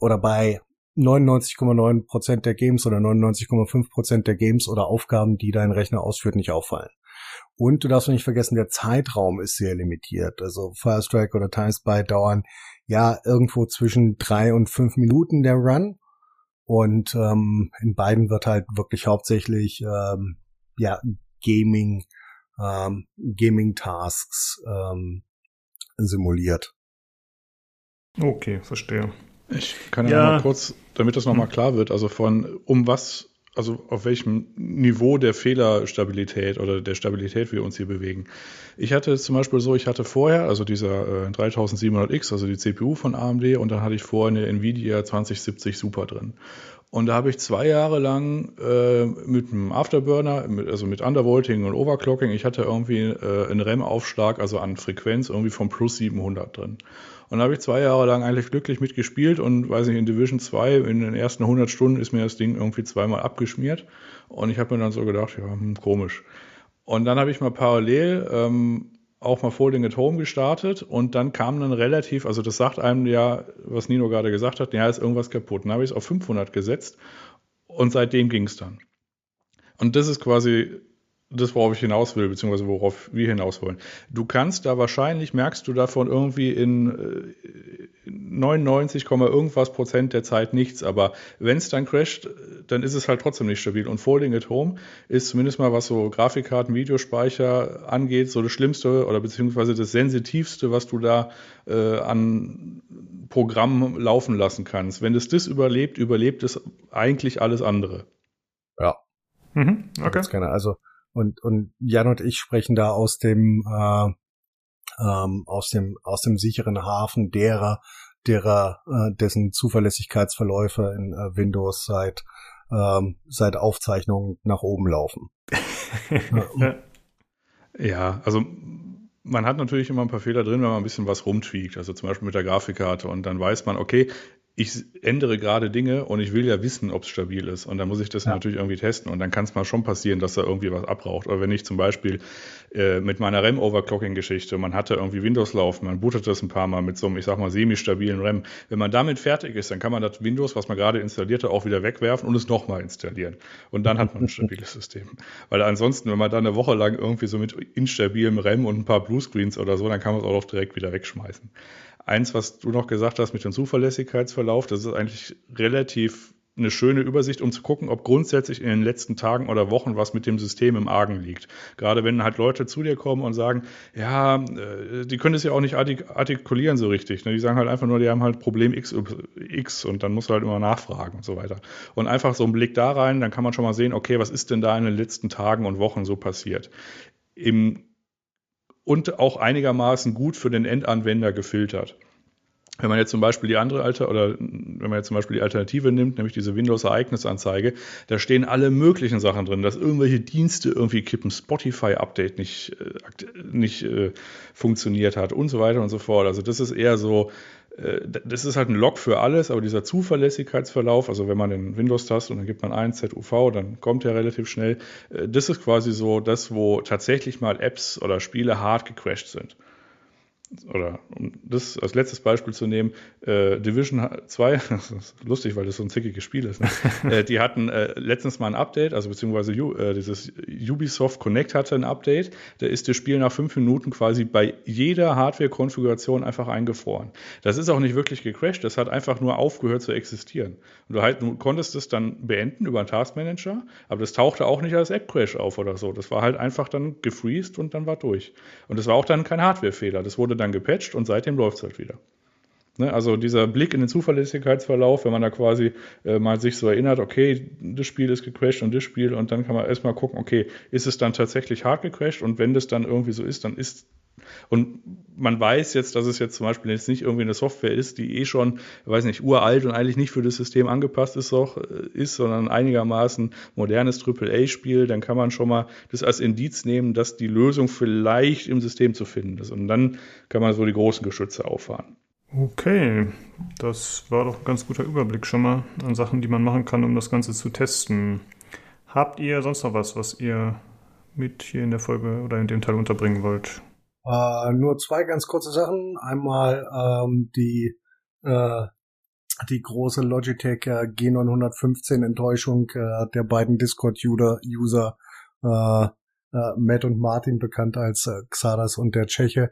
oder bei 99,9 Prozent der Games oder 99,5 Prozent der Games oder Aufgaben, die dein Rechner ausführt, nicht auffallen. Und du darfst nicht vergessen, der Zeitraum ist sehr limitiert. Also Firestrike oder TimeSpy dauern ja irgendwo zwischen drei und fünf Minuten der Run. Und ähm, in beiden wird halt wirklich hauptsächlich ähm, ja, Gaming, ähm, Gaming-Tasks ähm, simuliert. Okay, verstehe. Ich kann ja, ja mal kurz, damit das nochmal hm. klar wird, also von um was also auf welchem Niveau der Fehlerstabilität oder der Stabilität wir uns hier bewegen. Ich hatte zum Beispiel so, ich hatte vorher, also dieser äh, 3700X, also die CPU von AMD, und dann hatte ich vorher eine Nvidia 2070 Super drin. Und da habe ich zwei Jahre lang äh, mit einem Afterburner, mit, also mit Undervolting und Overclocking, ich hatte irgendwie äh, einen RAM-Aufschlag, also an Frequenz irgendwie von plus 700 drin. Und da habe ich zwei Jahre lang eigentlich glücklich mitgespielt und weiß nicht, in Division 2, in den ersten 100 Stunden ist mir das Ding irgendwie zweimal abgeschmiert. Und ich habe mir dann so gedacht, ja, hm, komisch. Und dann habe ich mal parallel ähm, auch mal Folding at Home gestartet und dann kam dann relativ, also das sagt einem ja, was Nino gerade gesagt hat, ja, ist irgendwas kaputt. Dann habe ich es auf 500 gesetzt und seitdem ging es dann. Und das ist quasi das, worauf ich hinaus will, beziehungsweise worauf wir hinaus wollen. Du kannst da wahrscheinlich, merkst du davon irgendwie in 99, äh, irgendwas Prozent der Zeit nichts, aber wenn es dann crasht, dann ist es halt trotzdem nicht stabil. Und Folding at Home ist zumindest mal, was so Grafikkarten, Videospeicher angeht, so das Schlimmste oder beziehungsweise das Sensitivste, was du da äh, an Programm laufen lassen kannst. Wenn es das überlebt, überlebt es eigentlich alles andere. Ja. Mhm, okay. Ganz gerne. Also und, und Jan und ich sprechen da aus dem, äh, ähm, aus dem, aus dem sicheren Hafen derer, derer, äh, dessen Zuverlässigkeitsverläufe in äh, Windows seit, ähm, seit Aufzeichnungen nach oben laufen. ja. also man hat natürlich immer ein paar Fehler drin, wenn man ein bisschen was rumtweakt, also zum Beispiel mit der Grafikkarte und dann weiß man, okay, ich ändere gerade Dinge und ich will ja wissen, ob es stabil ist. Und dann muss ich das ja. natürlich irgendwie testen. Und dann kann es mal schon passieren, dass da irgendwie was abbraucht. Oder wenn ich zum Beispiel äh, mit meiner RAM-Overclocking-Geschichte, man hatte irgendwie Windows laufen, man bootet das ein paar Mal mit so einem, ich sag mal, semi-stabilen RAM. Wenn man damit fertig ist, dann kann man das Windows, was man gerade installierte, auch wieder wegwerfen und es nochmal installieren. Und dann hat man ein stabiles System. Weil ansonsten, wenn man da eine Woche lang irgendwie so mit instabilem RAM und ein paar Bluescreens oder so, dann kann man es auch direkt wieder wegschmeißen. Eins, was du noch gesagt hast mit dem Zuverlässigkeitsverlauf, das ist eigentlich relativ eine schöne Übersicht, um zu gucken, ob grundsätzlich in den letzten Tagen oder Wochen was mit dem System im Argen liegt. Gerade wenn halt Leute zu dir kommen und sagen, ja, äh, die können es ja auch nicht artikulieren so richtig. Ne? Die sagen halt einfach nur, die haben halt Problem X, X und dann musst du halt immer nachfragen und so weiter. Und einfach so einen Blick da rein, dann kann man schon mal sehen, okay, was ist denn da in den letzten Tagen und Wochen so passiert? Im und auch einigermaßen gut für den Endanwender gefiltert. Wenn man jetzt zum Beispiel die andere Alter oder wenn man jetzt zum Beispiel die Alternative nimmt, nämlich diese Windows-Ereignisanzeige, da stehen alle möglichen Sachen drin, dass irgendwelche Dienste irgendwie kippen, Spotify-Update nicht, äh, nicht äh, funktioniert hat und so weiter und so fort. Also das ist eher so, das ist halt ein Log für alles, aber dieser Zuverlässigkeitsverlauf, also wenn man den Windows-Tast und dann gibt man ein ZUV, dann kommt er relativ schnell. Äh, das ist quasi so das, wo tatsächlich mal Apps oder Spiele hart gecrashed sind oder um das als letztes Beispiel zu nehmen, äh, Division 2, das ist lustig, weil das so ein zickiges Spiel ist, ne? äh, die hatten äh, letztens mal ein Update, also beziehungsweise äh, dieses Ubisoft Connect hatte ein Update, da ist das Spiel nach fünf Minuten quasi bei jeder Hardware-Konfiguration einfach eingefroren. Das ist auch nicht wirklich gecrashed, das hat einfach nur aufgehört zu existieren. Und du, halt, du konntest es dann beenden über einen Taskmanager, aber das tauchte auch nicht als App-Crash auf oder so. Das war halt einfach dann gefreezed und dann war durch. Und das war auch dann kein Hardware-Fehler, das wurde dann gepatcht und seitdem läuft es halt wieder. Ne, also dieser Blick in den Zuverlässigkeitsverlauf, wenn man da quasi äh, mal sich so erinnert, okay, das Spiel ist gecrashed und das Spiel und dann kann man erstmal gucken, okay, ist es dann tatsächlich hart gecrashed und wenn das dann irgendwie so ist, dann ist und man weiß jetzt, dass es jetzt zum Beispiel jetzt nicht irgendwie eine Software ist, die eh schon, weiß nicht, uralt und eigentlich nicht für das System angepasst ist, auch, äh, ist sondern einigermaßen modernes AAA-Spiel, dann kann man schon mal das als Indiz nehmen, dass die Lösung vielleicht im System zu finden ist. Und dann kann man so die großen Geschütze auffahren. Okay, das war doch ein ganz guter Überblick schon mal an Sachen, die man machen kann, um das Ganze zu testen. Habt ihr sonst noch was, was ihr mit hier in der Folge oder in dem Teil unterbringen wollt? Äh, nur zwei ganz kurze Sachen. Einmal ähm, die äh, die große Logitech äh, G915 Enttäuschung äh, der beiden Discord-User äh, äh, Matt und Martin, bekannt als äh, Xadas und der Tscheche,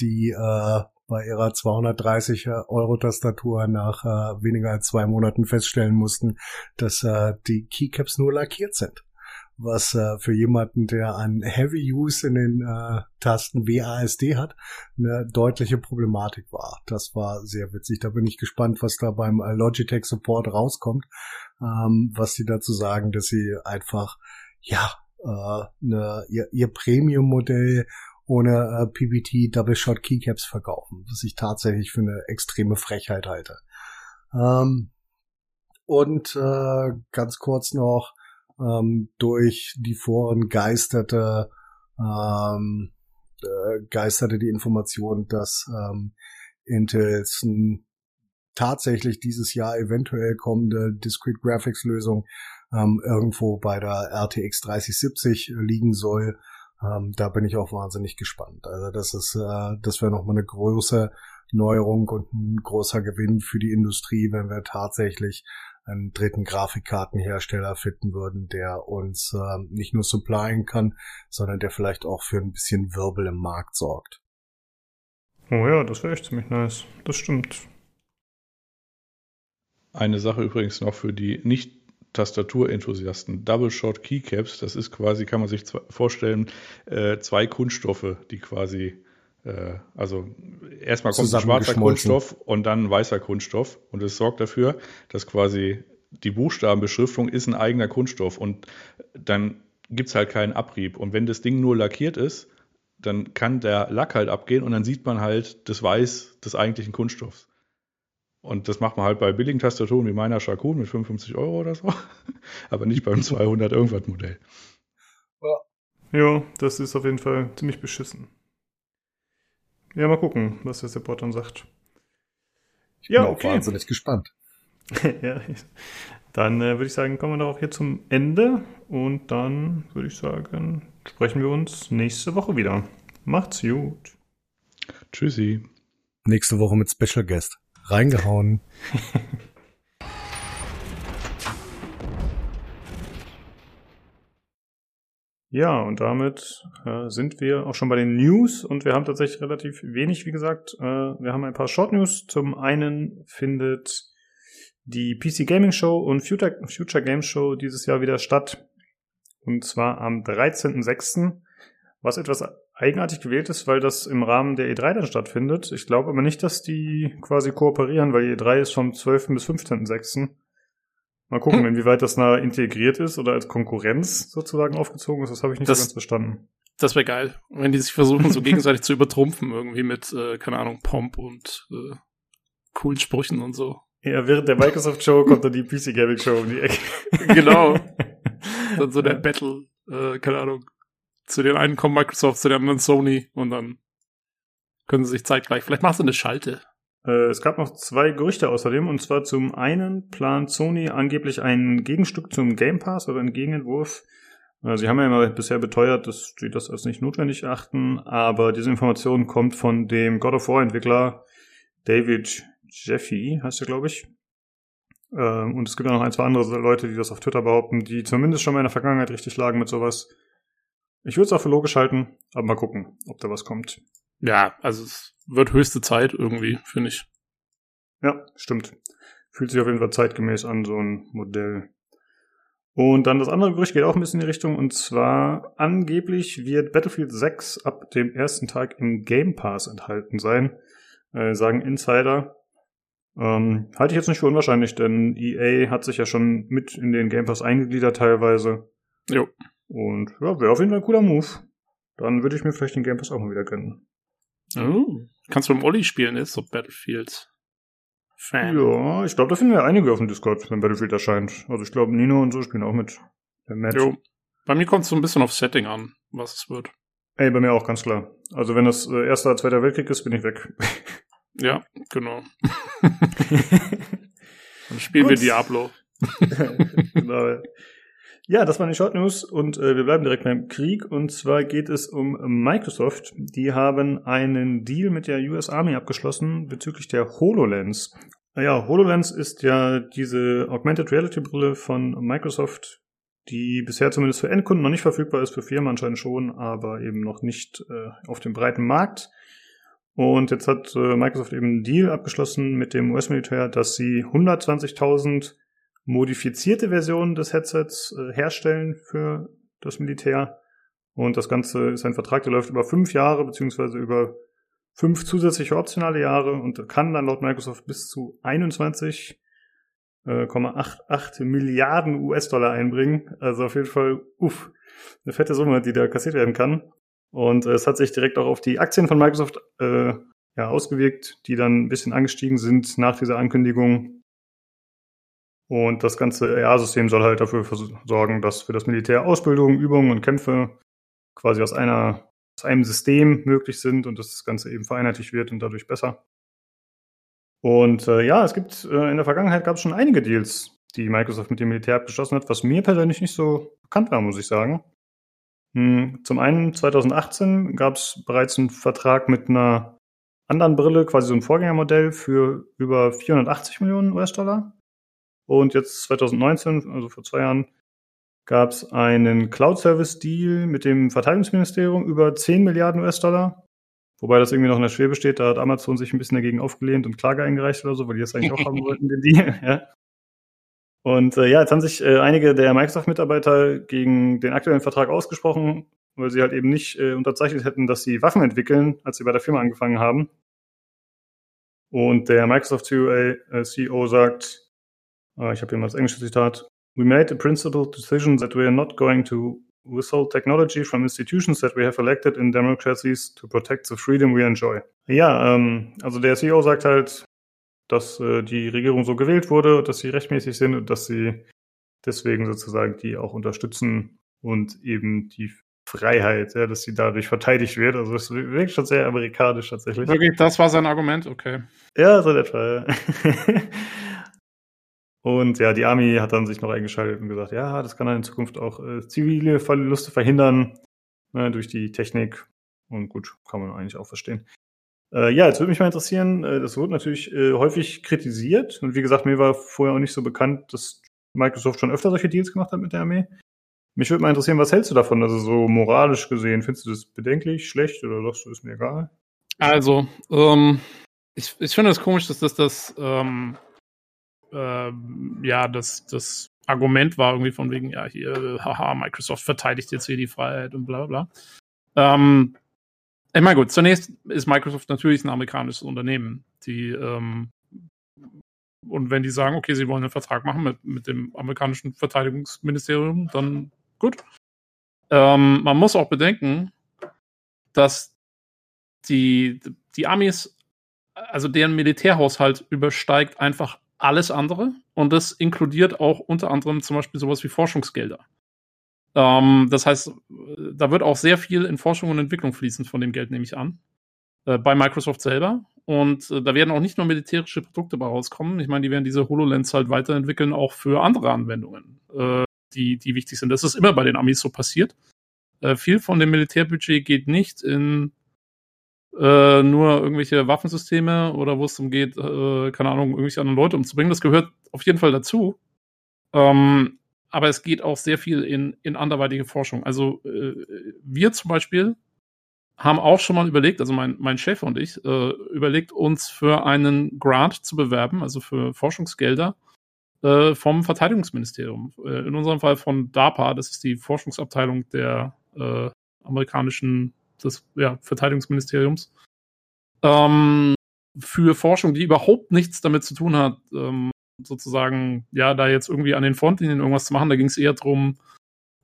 die äh, bei ihrer 230 äh, Euro Tastatur nach äh, weniger als zwei Monaten feststellen mussten, dass äh, die Keycaps nur lackiert sind was äh, für jemanden, der einen Heavy Use in den äh, Tasten WASD hat, eine deutliche Problematik war. Das war sehr witzig. Da bin ich gespannt, was da beim äh, Logitech Support rauskommt, ähm, was sie dazu sagen, dass sie einfach ja äh, ne, ihr, ihr Premium-Modell ohne äh, PBT Double Shot Keycaps verkaufen, was ich tatsächlich für eine extreme Frechheit halte. Ähm, und äh, ganz kurz noch ähm, durch die Foren geisterte, ähm, äh, geisterte die Information, dass ähm, Intels tatsächlich dieses Jahr eventuell kommende Discrete Graphics Lösung ähm, irgendwo bei der RTX 3070 liegen soll. Ähm, da bin ich auch wahnsinnig gespannt. Also das ist, äh, das wäre nochmal eine große Neuerung und ein großer Gewinn für die Industrie, wenn wir tatsächlich einen dritten Grafikkartenhersteller finden würden, der uns äh, nicht nur supplyen kann, sondern der vielleicht auch für ein bisschen Wirbel im Markt sorgt. Oh ja, das wäre echt ziemlich nice. Das stimmt. Eine Sache übrigens noch für die nicht Tastaturenthusiasten. Double Shot Keycaps, das ist quasi, kann man sich vorstellen, äh, zwei Kunststoffe, die quasi, äh, also erstmal kommt ein schwarzer Kunststoff und dann ein weißer Kunststoff und es sorgt dafür, dass quasi die Buchstabenbeschriftung ist ein eigener Kunststoff und dann gibt es halt keinen Abrieb. Und wenn das Ding nur lackiert ist, dann kann der Lack halt abgehen und dann sieht man halt das Weiß des eigentlichen Kunststoffs. Und das macht man halt bei billigen Tastaturen wie meiner Shakun mit 55 Euro oder so, aber nicht beim 200 irgendwas Modell. Ja, das ist auf jeden Fall ziemlich beschissen. Ja, mal gucken, was der Support dann sagt. Ich bin ja, okay. auch wahnsinnig gespannt. ja, dann äh, würde ich sagen, kommen wir doch auch hier zum Ende und dann würde ich sagen, sprechen wir uns nächste Woche wieder. Macht's gut. Tschüssi. Nächste Woche mit Special Guest. Reingehauen. Ja, und damit äh, sind wir auch schon bei den News und wir haben tatsächlich relativ wenig, wie gesagt. Äh, wir haben ein paar Short News. Zum einen findet die PC Gaming Show und Future, Future Games Show dieses Jahr wieder statt. Und zwar am 13.06., was etwas eigenartig gewählt ist, weil das im Rahmen der E3 dann stattfindet. Ich glaube aber nicht, dass die quasi kooperieren, weil die E3 ist vom 12. bis 15.06. Mal gucken, hm. inwieweit das nah integriert ist oder als Konkurrenz sozusagen aufgezogen ist. Das habe ich nicht das, so ganz verstanden. Das wäre geil, wenn die sich versuchen, so gegenseitig zu übertrumpfen, irgendwie mit, äh, keine Ahnung, Pomp und äh, coolen Sprüchen und so. Ja, während der Microsoft Show kommt dann die PC Gaming Show um die Ecke. genau. Dann so der Battle, äh, keine Ahnung. Zu den einen kommt Microsoft, zu den anderen Sony und dann können sie sich zeitgleich. Vielleicht machst du eine Schalte. Äh, es gab noch zwei Gerüchte außerdem, und zwar zum einen plant Sony angeblich ein Gegenstück zum Game Pass oder einen Gegenentwurf. Äh, sie haben ja immer bisher beteuert, dass sie das als nicht notwendig achten, aber diese Information kommt von dem God of War Entwickler David Jeffy, heißt er, glaube ich. Ähm, und es gibt auch noch ein, zwei andere Leute, die das auf Twitter behaupten, die zumindest schon mal in der Vergangenheit richtig lagen mit sowas. Ich würde es auch für logisch halten, aber mal gucken, ob da was kommt. Ja, also es wird höchste Zeit irgendwie, finde ich. Ja, stimmt. Fühlt sich auf jeden Fall zeitgemäß an, so ein Modell. Und dann das andere Gerücht geht auch ein bisschen in die Richtung, und zwar angeblich wird Battlefield 6 ab dem ersten Tag im Game Pass enthalten sein, äh, sagen Insider. Ähm, halte ich jetzt nicht für unwahrscheinlich, denn EA hat sich ja schon mit in den Game Pass eingegliedert teilweise. Jo. Und ja, wäre auf jeden Fall ein cooler Move. Dann würde ich mir vielleicht den Game Pass auch mal wieder gönnen. Oh. Kannst du mit Olli spielen, ist so Battlefield. Fan. Ja, ich glaube, da finden wir einige auf dem Discord, wenn Battlefield erscheint. Also ich glaube, Nino und so spielen auch mit. Jo. Bei mir kommt es so ein bisschen auf Setting an, was es wird. Ey, bei mir auch ganz klar. Also wenn das äh, erster, zweiter Weltkrieg ist, bin ich weg. ja, genau. Dann spielen wir Diablo. genau. Ja, das waren die Short News und äh, wir bleiben direkt beim Krieg. Und zwar geht es um Microsoft. Die haben einen Deal mit der US Army abgeschlossen bezüglich der HoloLens. Naja, HoloLens ist ja diese Augmented Reality Brille von Microsoft, die bisher zumindest für Endkunden noch nicht verfügbar ist, für Firmen anscheinend schon, aber eben noch nicht äh, auf dem breiten Markt. Und jetzt hat äh, Microsoft eben einen Deal abgeschlossen mit dem US-Militär, dass sie 120.000 modifizierte Versionen des Headsets äh, herstellen für das Militär. Und das Ganze ist ein Vertrag, der läuft über fünf Jahre, beziehungsweise über fünf zusätzliche optionale Jahre und kann dann laut Microsoft bis zu 21,88 äh, Milliarden US-Dollar einbringen. Also auf jeden Fall, uff, eine fette Summe, die da kassiert werden kann. Und äh, es hat sich direkt auch auf die Aktien von Microsoft äh, ja, ausgewirkt, die dann ein bisschen angestiegen sind nach dieser Ankündigung. Und das ganze AI-System soll halt dafür sorgen, dass für das Militär Ausbildung, Übungen und Kämpfe quasi aus einer aus einem System möglich sind und dass das Ganze eben vereinheitlicht wird und dadurch besser. Und äh, ja, es gibt äh, in der Vergangenheit gab es schon einige Deals, die Microsoft mit dem Militär abgeschlossen hat, was mir persönlich nicht so bekannt war, muss ich sagen. Hm, zum einen 2018 gab es bereits einen Vertrag mit einer anderen Brille, quasi so ein Vorgängermodell für über 480 Millionen US-Dollar. Und jetzt 2019, also vor zwei Jahren, gab es einen Cloud-Service-Deal mit dem Verteidigungsministerium über 10 Milliarden US-Dollar. Wobei das irgendwie noch in der Schwebe steht, da hat Amazon sich ein bisschen dagegen aufgelehnt und Klage eingereicht oder so, weil die das eigentlich auch haben wollten, den Deal. Ja. Und äh, ja, jetzt haben sich äh, einige der Microsoft-Mitarbeiter gegen den aktuellen Vertrag ausgesprochen, weil sie halt eben nicht äh, unterzeichnet hätten, dass sie Waffen entwickeln, als sie bei der Firma angefangen haben. Und der Microsoft CEO äh, sagt, äh, ich habe hier mal das englische Zitat, We made a principled decision that we are not going to withhold technology from institutions that we have elected in democracies to protect the freedom we enjoy. Ja, ähm, also der CEO sagt halt, dass äh, die Regierung so gewählt wurde, dass sie rechtmäßig sind und dass sie deswegen sozusagen die auch unterstützen und eben die Freiheit, ja, dass sie dadurch verteidigt wird. Also es wirkt schon sehr amerikanisch tatsächlich. Wirklich, das war sein Argument, okay. Ja, so in etwa. Ja. und ja, die Army hat dann sich noch eingeschaltet und gesagt, ja, das kann dann in Zukunft auch äh, zivile Verluste verhindern ne, durch die Technik. Und gut, kann man eigentlich auch verstehen. Äh, ja, jetzt würde mich mal interessieren, äh, das wurde natürlich äh, häufig kritisiert. Und wie gesagt, mir war vorher auch nicht so bekannt, dass Microsoft schon öfter solche Deals gemacht hat mit der Armee. Mich würde mal interessieren, was hältst du davon? Also so moralisch gesehen, findest du das bedenklich, schlecht oder sagst du, ist mir egal? Also, ähm, ich, ich finde es das komisch, dass das das, ähm, äh, ja, das, das Argument war irgendwie von wegen, ja, hier, haha, Microsoft verteidigt jetzt hier die Freiheit und bla bla. Ähm, ich meine, gut, zunächst ist Microsoft natürlich ein amerikanisches Unternehmen, die ähm, und wenn die sagen, okay, sie wollen einen Vertrag machen mit, mit dem amerikanischen Verteidigungsministerium, dann gut. Ähm, man muss auch bedenken, dass die, die Amis, also deren Militärhaushalt übersteigt einfach alles andere und das inkludiert auch unter anderem zum Beispiel sowas wie Forschungsgelder. Ähm, das heißt, da wird auch sehr viel in Forschung und Entwicklung fließen von dem Geld, nehme ich an. Äh, bei Microsoft selber. Und äh, da werden auch nicht nur militärische Produkte bei rauskommen. Ich meine, die werden diese HoloLens halt weiterentwickeln, auch für andere Anwendungen, äh, die, die wichtig sind. Das ist immer bei den Amis so passiert. Äh, viel von dem Militärbudget geht nicht in äh, nur irgendwelche Waffensysteme oder wo es darum geht, äh, keine Ahnung, irgendwelche anderen Leute umzubringen. Das gehört auf jeden Fall dazu. Ähm, aber es geht auch sehr viel in, in anderweitige Forschung. Also äh, wir zum Beispiel haben auch schon mal überlegt, also mein, mein Chef und ich, äh, überlegt uns für einen Grant zu bewerben, also für Forschungsgelder äh, vom Verteidigungsministerium. Äh, in unserem Fall von DARPA, das ist die Forschungsabteilung der amerikanischen des ja, Verteidigungsministeriums. Ähm, für Forschung, die überhaupt nichts damit zu tun hat, ähm, sozusagen, ja, da jetzt irgendwie an den Frontlinien irgendwas zu machen. Da ging es eher darum,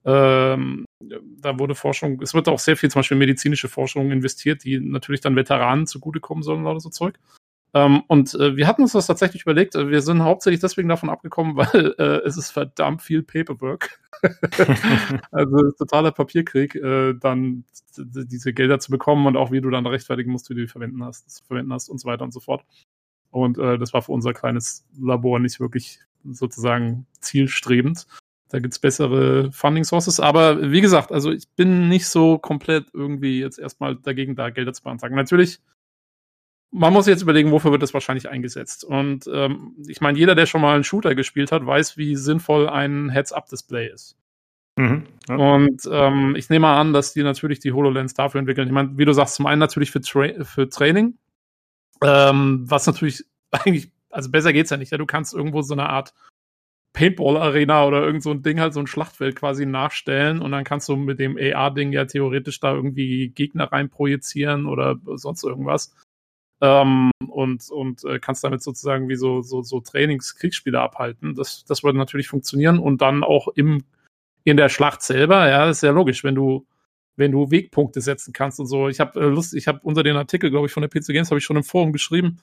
ähm, da wurde Forschung, es wird auch sehr viel zum Beispiel medizinische Forschung investiert, die natürlich dann Veteranen zugutekommen sollen oder so Zeug. Ähm, und äh, wir hatten uns das tatsächlich überlegt. Wir sind hauptsächlich deswegen davon abgekommen, weil äh, es ist verdammt viel Paperwork. also totaler Papierkrieg, äh, dann diese Gelder zu bekommen und auch wie du dann rechtfertigen musst, wie du die verwenden hast, verwenden hast und so weiter und so fort. Und äh, das war für unser kleines Labor nicht wirklich sozusagen zielstrebend. Da gibt's bessere Funding Sources. Aber wie gesagt, also ich bin nicht so komplett irgendwie jetzt erstmal dagegen, da Gelder zu beantragen. Natürlich, man muss jetzt überlegen, wofür wird das wahrscheinlich eingesetzt. Und ähm, ich meine, jeder, der schon mal einen Shooter gespielt hat, weiß, wie sinnvoll ein Heads-Up-Display ist. Mhm, ja. Und ähm, ich nehme an, dass die natürlich die HoloLens dafür entwickeln. Ich meine, wie du sagst, zum einen natürlich für, Tra für Training, ähm, was natürlich eigentlich, also besser geht's ja nicht. Ja? Du kannst irgendwo so eine Art Paintball-Arena oder irgend so ein Ding halt so ein Schlachtfeld quasi nachstellen und dann kannst du mit dem AR-Ding ja theoretisch da irgendwie Gegner reinprojizieren oder sonst irgendwas. Ähm, und und äh, kannst damit sozusagen wie so, so, so Trainingskriegsspiele abhalten. Das, das würde natürlich funktionieren und dann auch im, in der Schlacht selber, ja, ist ja logisch, wenn du wenn du Wegpunkte setzen kannst und so. Ich habe äh, Lust, ich habe unter den Artikel, glaube ich, von der PC Games habe ich schon im Forum geschrieben.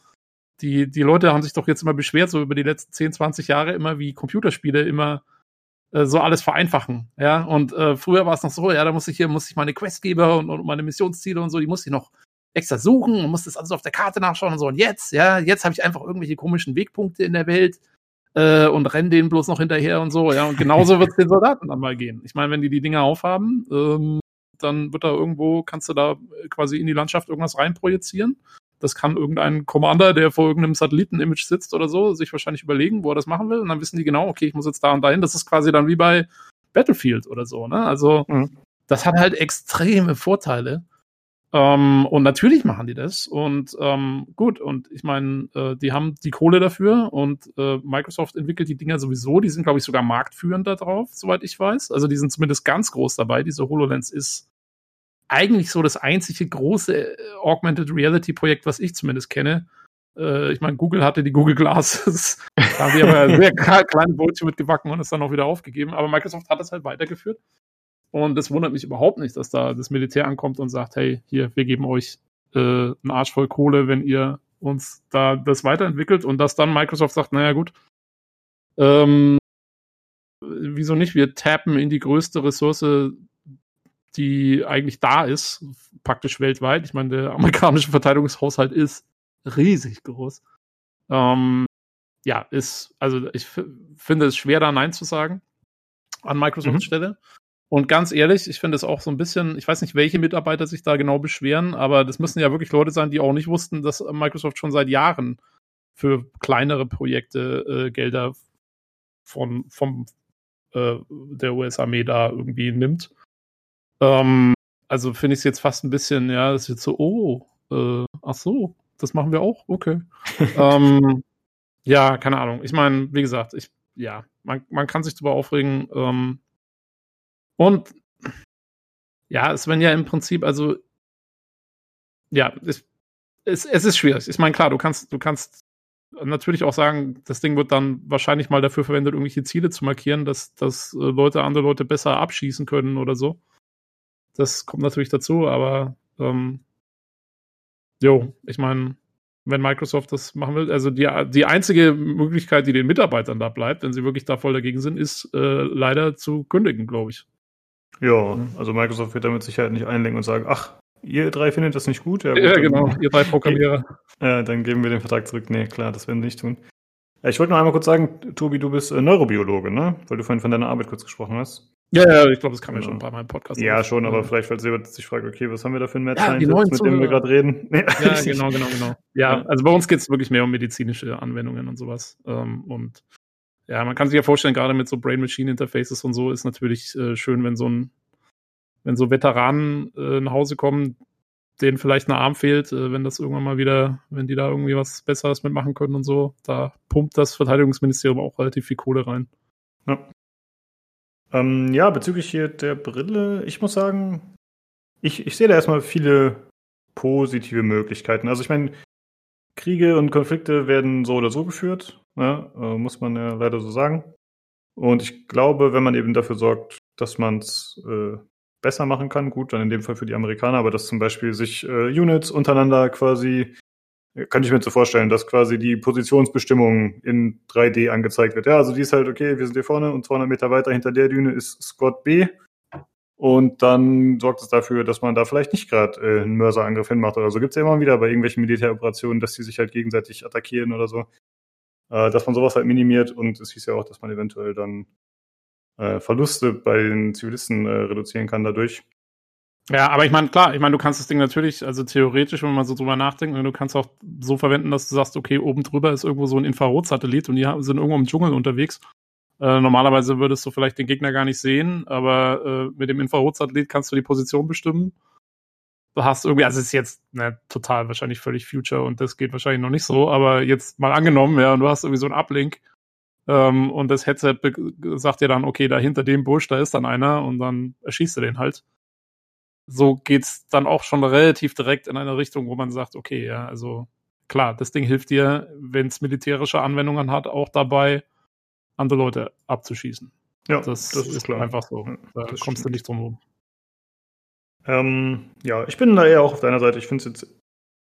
Die, die Leute haben sich doch jetzt immer beschwert, so über die letzten 10, 20 Jahre immer, wie Computerspiele immer äh, so alles vereinfachen. Ja, und äh, früher war es noch so, ja, da muss ich hier, muss ich meine Questgeber und, und meine Missionsziele und so, die muss ich noch extra suchen und muss das alles auf der Karte nachschauen und so. Und jetzt, ja, jetzt habe ich einfach irgendwelche komischen Wegpunkte in der Welt äh, und renne denen bloß noch hinterher und so. Ja, und genauso wird es den Soldaten dann mal gehen. Ich meine, wenn die die Dinger aufhaben, ähm, dann wird da irgendwo, kannst du da quasi in die Landschaft irgendwas reinprojizieren. Das kann irgendein Commander, der vor irgendeinem Satelliten-Image sitzt oder so, sich wahrscheinlich überlegen, wo er das machen will. Und dann wissen die genau, okay, ich muss jetzt da und dahin. Das ist quasi dann wie bei Battlefield oder so, ne? Also, mhm. das hat halt extreme Vorteile. Ähm, und natürlich machen die das. Und ähm, gut, und ich meine, äh, die haben die Kohle dafür und äh, Microsoft entwickelt die Dinger sowieso. Die sind, glaube ich, sogar marktführend da drauf, soweit ich weiß. Also die sind zumindest ganz groß dabei. Diese HoloLens ist eigentlich so das einzige große äh, Augmented Reality Projekt, was ich zumindest kenne. Äh, ich meine, Google hatte die Google Glasses. da haben die aber sehr kleine Brötchen mitgebacken und es dann auch wieder aufgegeben. Aber Microsoft hat das halt weitergeführt. Und es wundert mich überhaupt nicht, dass da das Militär ankommt und sagt, hey, hier, wir geben euch äh, einen Arsch voll Kohle, wenn ihr uns da das weiterentwickelt und dass dann Microsoft sagt, naja gut, ähm, wieso nicht, wir tappen in die größte Ressource, die eigentlich da ist, praktisch weltweit. Ich meine, der amerikanische Verteidigungshaushalt ist riesig groß. Ähm, ja, ist, also ich finde es schwer, da Nein zu sagen an Microsofts mhm. Stelle. Und ganz ehrlich, ich finde es auch so ein bisschen, ich weiß nicht, welche Mitarbeiter sich da genau beschweren, aber das müssen ja wirklich Leute sein, die auch nicht wussten, dass Microsoft schon seit Jahren für kleinere Projekte äh, Gelder von vom äh, der US-Armee da irgendwie nimmt. Ähm, also finde ich es jetzt fast ein bisschen, ja, das ist jetzt so, oh, äh, ach so, das machen wir auch, okay. ähm, ja, keine Ahnung. Ich meine, wie gesagt, ich, ja, man, man kann sich darüber aufregen. Ähm, und ja, es werden ja im Prinzip, also ja, es, es, es ist schwierig. Ich meine, klar, du kannst, du kannst natürlich auch sagen, das Ding wird dann wahrscheinlich mal dafür verwendet, irgendwelche Ziele zu markieren, dass, dass äh, Leute andere Leute besser abschießen können oder so. Das kommt natürlich dazu, aber ähm, jo, ich meine, wenn Microsoft das machen will, also die, die einzige Möglichkeit, die den Mitarbeitern da bleibt, wenn sie wirklich da voll dagegen sind, ist äh, leider zu kündigen, glaube ich. Ja, also Microsoft wird damit Sicherheit nicht einlenken und sagen, ach, ihr drei findet das nicht gut? Ja, gut, ja genau, ihr drei Programmierer. Ja, dann geben wir den Vertrag zurück. Nee, klar, das werden wir nicht tun. Ich wollte noch einmal kurz sagen, Tobi, du bist äh, Neurobiologe, ne? Weil du vorhin von deiner Arbeit kurz gesprochen hast. Ja, ja, ich glaube, das kam ja schon bei meinem Podcast. Ja, schon, aber vielleicht, falls jemand sich fragt, okay, was haben wir da für ein Match ja, mit dem wir gerade reden? Nee, ja, genau, genau, genau. Ja, also bei uns geht es wirklich mehr um medizinische Anwendungen und sowas. Ähm, und ja, man kann sich ja vorstellen, gerade mit so Brain-Machine-Interfaces und so ist natürlich äh, schön, wenn so ein, wenn so Veteranen äh, nach Hause kommen, denen vielleicht ein Arm fehlt, äh, wenn das irgendwann mal wieder, wenn die da irgendwie was Besseres mitmachen können und so, da pumpt das Verteidigungsministerium auch relativ viel Kohle rein. Ja. Ähm, ja, bezüglich hier der Brille, ich muss sagen, ich, ich sehe da erstmal viele positive Möglichkeiten. Also ich meine, Kriege und Konflikte werden so oder so geführt, ja, äh, muss man ja leider so sagen. Und ich glaube, wenn man eben dafür sorgt, dass man es äh, besser machen kann, gut, dann in dem Fall für die Amerikaner, aber dass zum Beispiel sich äh, Units untereinander quasi kann ich mir so vorstellen, dass quasi die Positionsbestimmung in 3D angezeigt wird. Ja, also die ist halt, okay, wir sind hier vorne und 200 Meter weiter hinter der Düne ist Squad B. Und dann sorgt es dafür, dass man da vielleicht nicht gerade äh, einen Mörserangriff hinmacht oder so. Gibt es ja immer wieder bei irgendwelchen Militäroperationen, dass die sich halt gegenseitig attackieren oder so. Äh, dass man sowas halt minimiert und es hieß ja auch, dass man eventuell dann äh, Verluste bei den Zivilisten äh, reduzieren kann dadurch. Ja, aber ich meine, klar, ich meine, du kannst das Ding natürlich, also theoretisch, wenn man so drüber nachdenkt, du kannst auch so verwenden, dass du sagst, okay, oben drüber ist irgendwo so ein Infrarotsatellit und die sind irgendwo im Dschungel unterwegs. Äh, normalerweise würdest du vielleicht den Gegner gar nicht sehen, aber äh, mit dem Infrarotsatellit kannst du die Position bestimmen. Du hast irgendwie, also es ist jetzt ne, total wahrscheinlich völlig Future und das geht wahrscheinlich noch nicht so, aber jetzt mal angenommen, ja, und du hast irgendwie so einen Uplink ähm, und das Headset sagt dir dann, okay, da hinter dem Busch, da ist dann einer und dann erschießt du den halt so geht's dann auch schon relativ direkt in eine Richtung, wo man sagt, okay, ja, also klar, das Ding hilft dir, wenn es militärische Anwendungen hat, auch dabei, andere Leute abzuschießen. Ja, das, das ist, ist klar. einfach so. Da das kommst stimmt. du nicht drum herum. Ähm, ja, ich bin da eher auch auf deiner Seite. Ich finde es jetzt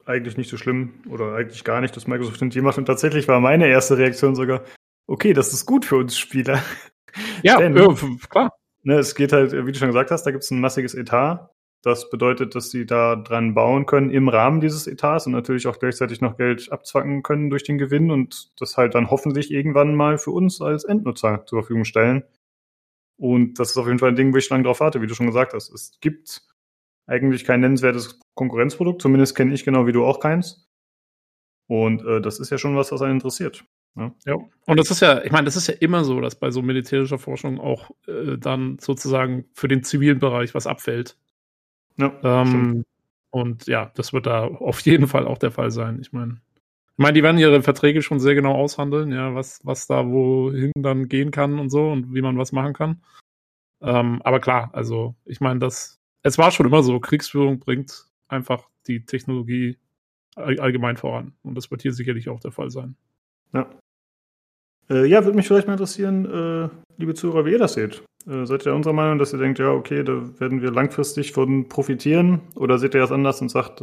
eigentlich nicht so schlimm oder eigentlich gar nicht, dass Microsoft nicht macht. Und tatsächlich war meine erste Reaktion sogar, okay, das ist gut für uns Spieler. Ja, Denn, ja klar. Ne, es geht halt, wie du schon gesagt hast, da gibt es ein massiges Etat das bedeutet, dass sie da dran bauen können im Rahmen dieses Etats und natürlich auch gleichzeitig noch Geld abzwacken können durch den Gewinn und das halt dann hoffentlich irgendwann mal für uns als Endnutzer zur Verfügung stellen. Und das ist auf jeden Fall ein Ding, wo ich lange drauf warte, wie du schon gesagt hast. Es gibt eigentlich kein nennenswertes Konkurrenzprodukt. Zumindest kenne ich genau wie du auch keins. Und äh, das ist ja schon was, was einen interessiert. Ja. ja. Und das ist ja, ich meine, das ist ja immer so, dass bei so militärischer Forschung auch äh, dann sozusagen für den zivilen Bereich was abfällt. Ja. Ähm, und ja, das wird da auf jeden Fall auch der Fall sein. Ich meine, ich meine, die werden ihre Verträge schon sehr genau aushandeln, ja, was, was da wohin dann gehen kann und so und wie man was machen kann. Ähm, aber klar, also ich meine, das, es war schon immer so, Kriegsführung bringt einfach die Technologie allgemein voran. Und das wird hier sicherlich auch der Fall sein. Ja. Äh, ja, würde mich vielleicht mal interessieren, äh, liebe Zuhörer, wie ihr das seht. Äh, seid ihr unserer Meinung, dass ihr denkt, ja, okay, da werden wir langfristig von profitieren? Oder seht ihr das anders und sagt,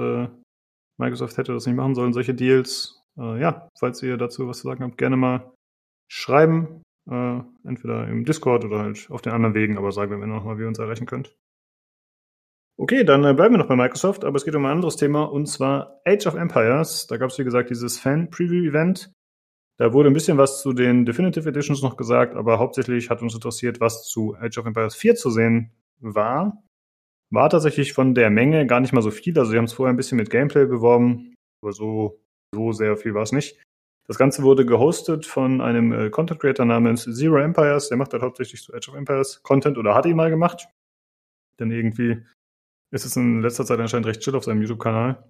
Microsoft hätte das nicht machen sollen, solche Deals? Ja, falls ihr dazu was zu sagen habt, gerne mal schreiben. Entweder im Discord oder halt auf den anderen Wegen, aber sagen wir noch mal, wie ihr uns erreichen könnt. Okay, dann äh, bleiben wir noch bei Microsoft, aber es geht um ein anderes Thema und zwar Age of Empires. Da gab es, wie gesagt, dieses Fan-Preview-Event. Da wurde ein bisschen was zu den Definitive Editions noch gesagt, aber hauptsächlich hat uns interessiert, was zu Age of Empires 4 zu sehen war. War tatsächlich von der Menge gar nicht mal so viel. Also, sie haben es vorher ein bisschen mit Gameplay beworben, aber so, so sehr viel war es nicht. Das Ganze wurde gehostet von einem äh, Content Creator namens Zero Empires. Der macht halt hauptsächlich so Age of Empires Content oder hat ihn mal gemacht. Denn irgendwie ist es in letzter Zeit anscheinend recht chill auf seinem YouTube-Kanal.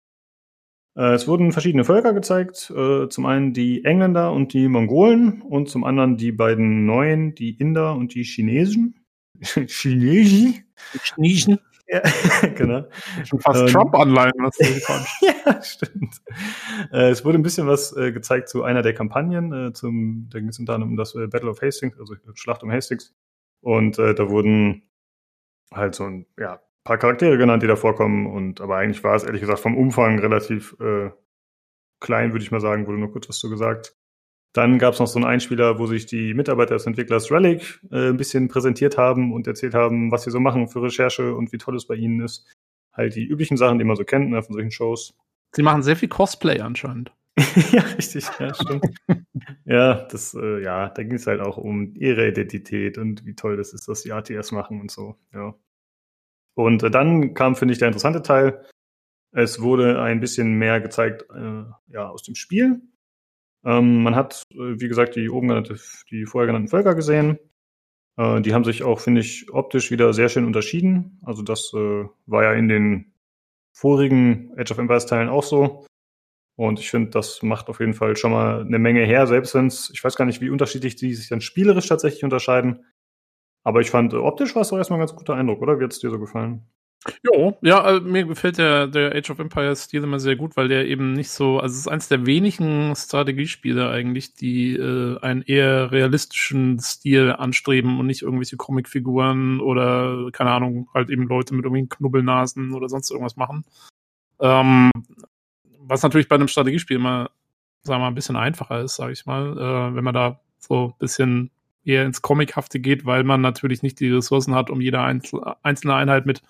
Äh, es wurden verschiedene Völker gezeigt. Äh, zum einen die Engländer und die Mongolen und zum anderen die beiden neuen, die Inder und die Chinesen. Chinesi? Chinesen? Ja, genau. Schon fast ähm, Trump-Online, was du Ja, stimmt. Äh, es wurde ein bisschen was äh, gezeigt zu einer der Kampagnen, äh, zum, da ging es unter anderem um das äh, Battle of Hastings, also Schlacht um Hastings. Und äh, da wurden halt so ein ja, paar Charaktere genannt, die da vorkommen. Und aber eigentlich war es ehrlich gesagt vom Umfang relativ äh, klein, würde ich mal sagen, wurde nur kurz was zu gesagt. Dann gab es noch so einen Einspieler, wo sich die Mitarbeiter des Entwicklers Relic äh, ein bisschen präsentiert haben und erzählt haben, was sie so machen für Recherche und wie toll es bei ihnen ist. Halt die üblichen Sachen, die man so kennt ne, von solchen Shows. Sie machen sehr viel Cosplay anscheinend. ja, richtig, ja, stimmt. ja, das, äh, ja, da ging es halt auch um ihre Identität und wie toll das ist, dass die ATS machen und so, ja. Und äh, dann kam, finde ich, der interessante Teil. Es wurde ein bisschen mehr gezeigt, äh, ja, aus dem Spiel. Ähm, man hat, äh, wie gesagt, die oben genannte, die vorher genannten Völker gesehen. Äh, die haben sich auch, finde ich, optisch wieder sehr schön unterschieden. Also das äh, war ja in den vorigen Age of Empires Teilen auch so. Und ich finde, das macht auf jeden Fall schon mal eine Menge her, selbst wenn es, ich weiß gar nicht, wie unterschiedlich die sich dann spielerisch tatsächlich unterscheiden. Aber ich fand, optisch war es doch erstmal ein ganz guter Eindruck, oder? Wie hat es dir so gefallen? Jo, ja, also mir gefällt der, der Age of Empires Stil immer sehr gut, weil der eben nicht so, also es ist eins der wenigen Strategiespiele eigentlich, die äh, einen eher realistischen Stil anstreben und nicht irgendwelche Comicfiguren oder, keine Ahnung, halt eben Leute mit irgendwelchen Knubbelnasen oder sonst irgendwas machen. Ähm, was natürlich bei einem Strategiespiel immer, sagen wir mal, ein bisschen einfacher ist, sage ich mal, äh, wenn man da so ein bisschen eher ins Comichafte geht, weil man natürlich nicht die Ressourcen hat, um jede einzelne Einheit mit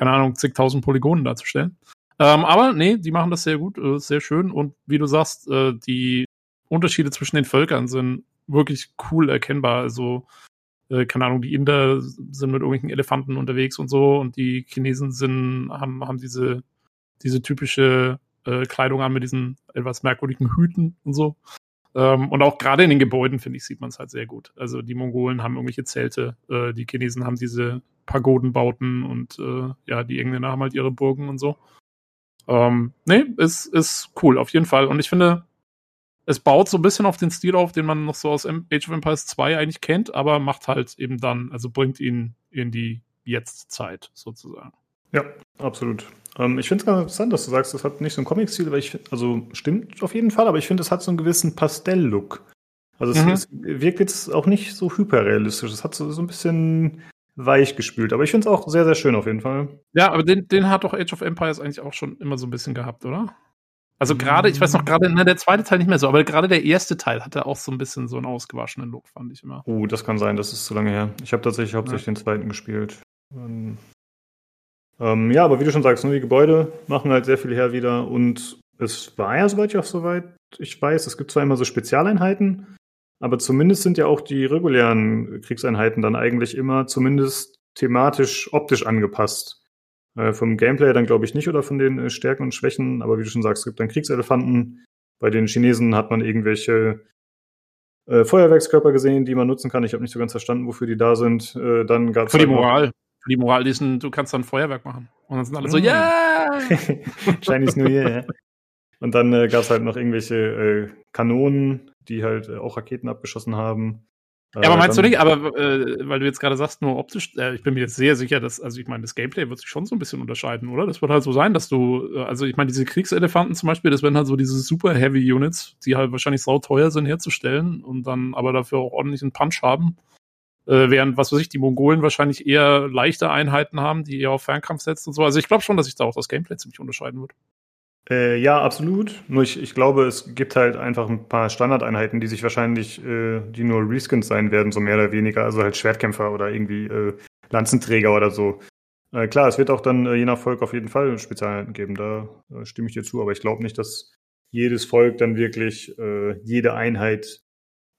keine Ahnung, zigtausend Polygonen darzustellen. Ähm, aber nee, die machen das sehr gut, äh, sehr schön. Und wie du sagst, äh, die Unterschiede zwischen den Völkern sind wirklich cool erkennbar. Also, äh, keine Ahnung, die Inder sind mit irgendwelchen Elefanten unterwegs und so und die Chinesen sind, haben, haben diese, diese typische äh, Kleidung an mit diesen etwas merkwürdigen Hüten und so. Ähm, und auch gerade in den Gebäuden, finde ich, sieht man es halt sehr gut. Also die Mongolen haben irgendwelche Zelte, äh, die Chinesen haben diese Pagodenbauten und äh, ja, die Engländer haben halt ihre Burgen und so. Ähm, nee, ist, ist cool, auf jeden Fall. Und ich finde, es baut so ein bisschen auf den Stil auf, den man noch so aus Age of Empires 2 eigentlich kennt, aber macht halt eben dann, also bringt ihn in die Jetztzeit sozusagen. Ja, absolut. Ähm, ich finde es ganz interessant, dass du sagst, das hat nicht so einen Comic-Stil, weil ich, also stimmt auf jeden Fall, aber ich finde, es hat so einen gewissen Pastell-Look. Also es, mhm. es, wirkt jetzt auch nicht so hyperrealistisch. Es hat so, so ein bisschen weich gespült. Aber ich finde es auch sehr, sehr schön auf jeden Fall. Ja, aber den, den hat doch Age of Empires eigentlich auch schon immer so ein bisschen gehabt, oder? Also gerade, ich weiß noch gerade, ne, der zweite Teil nicht mehr so, aber gerade der erste Teil hatte auch so ein bisschen so einen ausgewaschenen Look, fand ich immer. Oh, das kann sein, das ist zu lange her. Ich habe tatsächlich hauptsächlich ja. den zweiten gespielt. Ähm, ja, aber wie du schon sagst, ne, die Gebäude machen halt sehr viel her wieder und es war ja, soweit ich auch soweit ich weiß, es gibt zwar immer so Spezialeinheiten, aber zumindest sind ja auch die regulären Kriegseinheiten dann eigentlich immer zumindest thematisch optisch angepasst. Äh, vom Gameplay dann glaube ich nicht oder von den äh, Stärken und Schwächen, aber wie du schon sagst, es gibt dann Kriegselefanten. Bei den Chinesen hat man irgendwelche äh, Feuerwerkskörper gesehen, die man nutzen kann. Ich habe nicht so ganz verstanden, wofür die da sind. Äh, dann gab's Für die halt Moral. Die Moral, sind, du kannst dann Feuerwerk machen. Und dann sind alle so, Mm. ja! Chinese New Year, ja. Und dann äh, gab es halt noch irgendwelche äh, Kanonen, die halt äh, auch Raketen abgeschossen haben. Ja, aber Äh, meinst du dann- nicht, aber äh, weil du jetzt gerade sagst, nur optisch, äh, ich bin mir jetzt sehr sicher, dass, also ich meine, das Gameplay wird sich schon so ein bisschen unterscheiden, oder? Das wird halt so sein, dass du, also ich meine, diese Kriegselefanten zum Beispiel, das werden halt so diese super Heavy Units, die halt wahrscheinlich sauteuer sind herzustellen und dann aber dafür auch ordentlichen Punch haben. Äh, während, was weiß ich, die Mongolen wahrscheinlich eher leichte Einheiten haben, die eher auf Fernkampf setzen und so. Also ich glaube schon, dass sich da auch das Gameplay ziemlich unterscheiden wird. Äh, ja, absolut. Nur ich, ich glaube, es gibt halt einfach ein paar Standardeinheiten, die sich wahrscheinlich, äh, die nur Reskins sein werden, so mehr oder weniger. Also halt Schwertkämpfer oder irgendwie äh, Lanzenträger oder so. Äh, klar, es wird auch dann äh, je nach Volk auf jeden Fall Spezialeinheiten geben, da stimme ich dir zu, aber ich glaube nicht, dass jedes Volk dann wirklich jede Einheit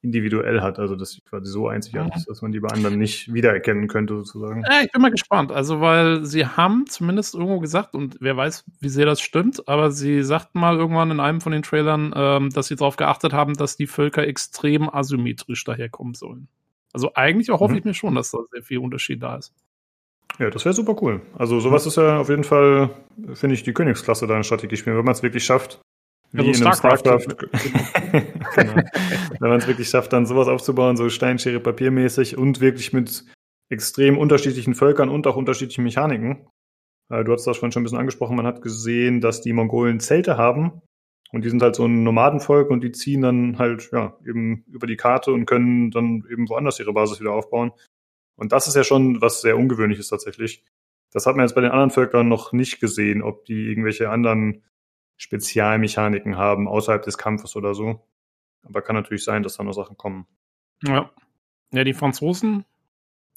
individuell hat, also dass sie quasi so einzigartig ist, dass man die bei anderen nicht wiedererkennen könnte, sozusagen. Ja, ich bin mal gespannt. Also, weil sie haben zumindest irgendwo gesagt, und wer weiß, wie sehr das stimmt, aber sie sagten mal irgendwann in einem von den Trailern, ähm, dass sie darauf geachtet haben, dass die Völker extrem asymmetrisch daherkommen sollen. Also eigentlich erhoffe Mhm. ich mir schon, dass da sehr viel Unterschied da ist. Ja, das wäre super cool. Also sowas ist ja auf jeden Fall, finde ich, die Königsklasse da in Strategiespielen, wenn man es wirklich schafft. Wie Also in einem StarCraft. Genau. Wenn man es wirklich schafft, dann sowas aufzubauen, so Steinschere papiermäßig und wirklich mit extrem unterschiedlichen Völkern und auch unterschiedlichen Mechaniken. Äh, Du hast das vorhin schon ein bisschen angesprochen, man hat gesehen, dass die Mongolen Zelte haben und die sind halt so ein Nomadenvolk und die ziehen dann halt ja eben über die Karte und können dann eben woanders ihre Basis wieder aufbauen. Und das ist ja schon was sehr ungewöhnliches tatsächlich. Das hat man jetzt bei den anderen Völkern noch nicht gesehen, ob die irgendwelche anderen Spezialmechaniken haben außerhalb des Kampfes oder so. Aber kann natürlich sein, dass da noch Sachen kommen. Ja. Ja, die Franzosen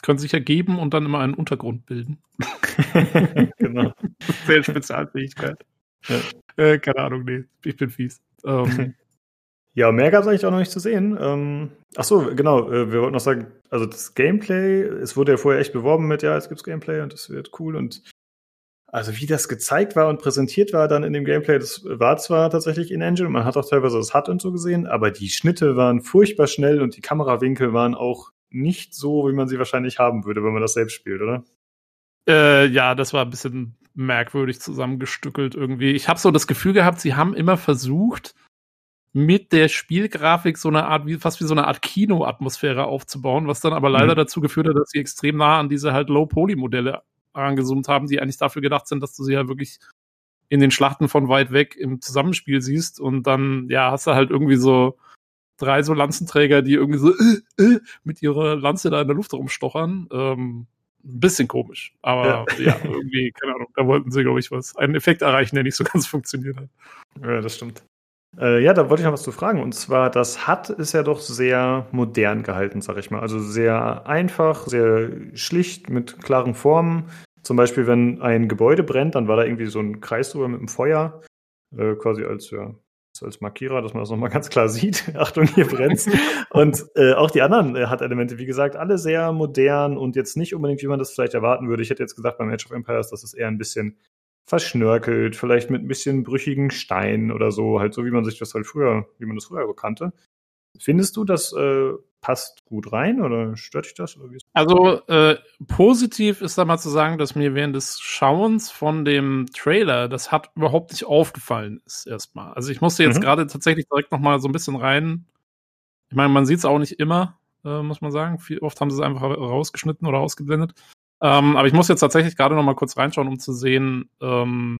können sich ergeben und dann immer einen Untergrund bilden. genau. Sehr Spezialfähigkeit. Ja. Äh, keine Ahnung, nee, ich bin fies. Ähm, Ja, mehr gab es eigentlich auch noch nicht zu sehen. Ähm, ach so, genau. Äh, wir wollten noch sagen, also das Gameplay, es wurde ja vorher echt beworben mit, ja, es gibt's Gameplay und das wird cool und also wie das gezeigt war und präsentiert war dann in dem Gameplay, das war zwar tatsächlich in Engine, man hat auch teilweise das HUD und so gesehen, aber die Schnitte waren furchtbar schnell und die Kamerawinkel waren auch nicht so, wie man sie wahrscheinlich haben würde, wenn man das selbst spielt, oder? Äh, ja, das war ein bisschen merkwürdig zusammengestückelt irgendwie. Ich habe so das Gefühl gehabt, sie haben immer versucht, mit der Spielgrafik so eine Art, wie, fast wie so eine Art Kino-Atmosphäre aufzubauen, was dann aber leider Mhm. dazu geführt hat, dass sie extrem nah an diese halt Low-Poly-Modelle angezoomt haben, die eigentlich dafür gedacht sind, dass du sie halt wirklich in den Schlachten von weit weg im Zusammenspiel siehst und dann, ja, hast du halt irgendwie so drei so Lanzenträger, die irgendwie so äh, äh, mit ihrer Lanze da in der Luft rumstochern. Ähm, ein bisschen komisch, aber ja. irgendwie, keine Ahnung, da wollten sie, glaube ich, was, einen Effekt erreichen, der nicht so ganz funktioniert hat. Ja, das stimmt. Äh, ja, da wollte ich noch was zu fragen. Und zwar, das HUD ist ja doch sehr modern gehalten, sag ich mal. Also sehr einfach, sehr schlicht, mit klaren Formen. Zum Beispiel, wenn ein Gebäude brennt, dann war da irgendwie so ein Kreis drüber mit einem Feuer, äh, quasi als, ja, als Markierer, dass man das nochmal ganz klar sieht. Achtung, hier brennt's. und äh, auch die anderen äh, HUD-Elemente, wie gesagt, alle sehr modern und jetzt nicht unbedingt, wie man das vielleicht erwarten würde. Ich hätte jetzt gesagt, beim Age of Empires, das ist eher ein bisschen verschnörkelt, vielleicht mit ein bisschen brüchigen Stein oder so, halt so wie man sich das halt früher, wie man das früher so kannte. Findest du, das äh, passt gut rein oder stört dich das? Also äh, positiv ist da mal zu sagen, dass mir während des Schauens von dem Trailer das hat überhaupt nicht aufgefallen ist erstmal. Also ich musste jetzt Mhm. gerade tatsächlich direkt noch mal so ein bisschen rein. Ich meine, man sieht es auch nicht immer, äh, muss man sagen. Viel, oft haben sie es einfach rausgeschnitten oder ausgeblendet. Ähm, aber ich muss jetzt tatsächlich gerade noch mal kurz reinschauen, um zu sehen, ähm,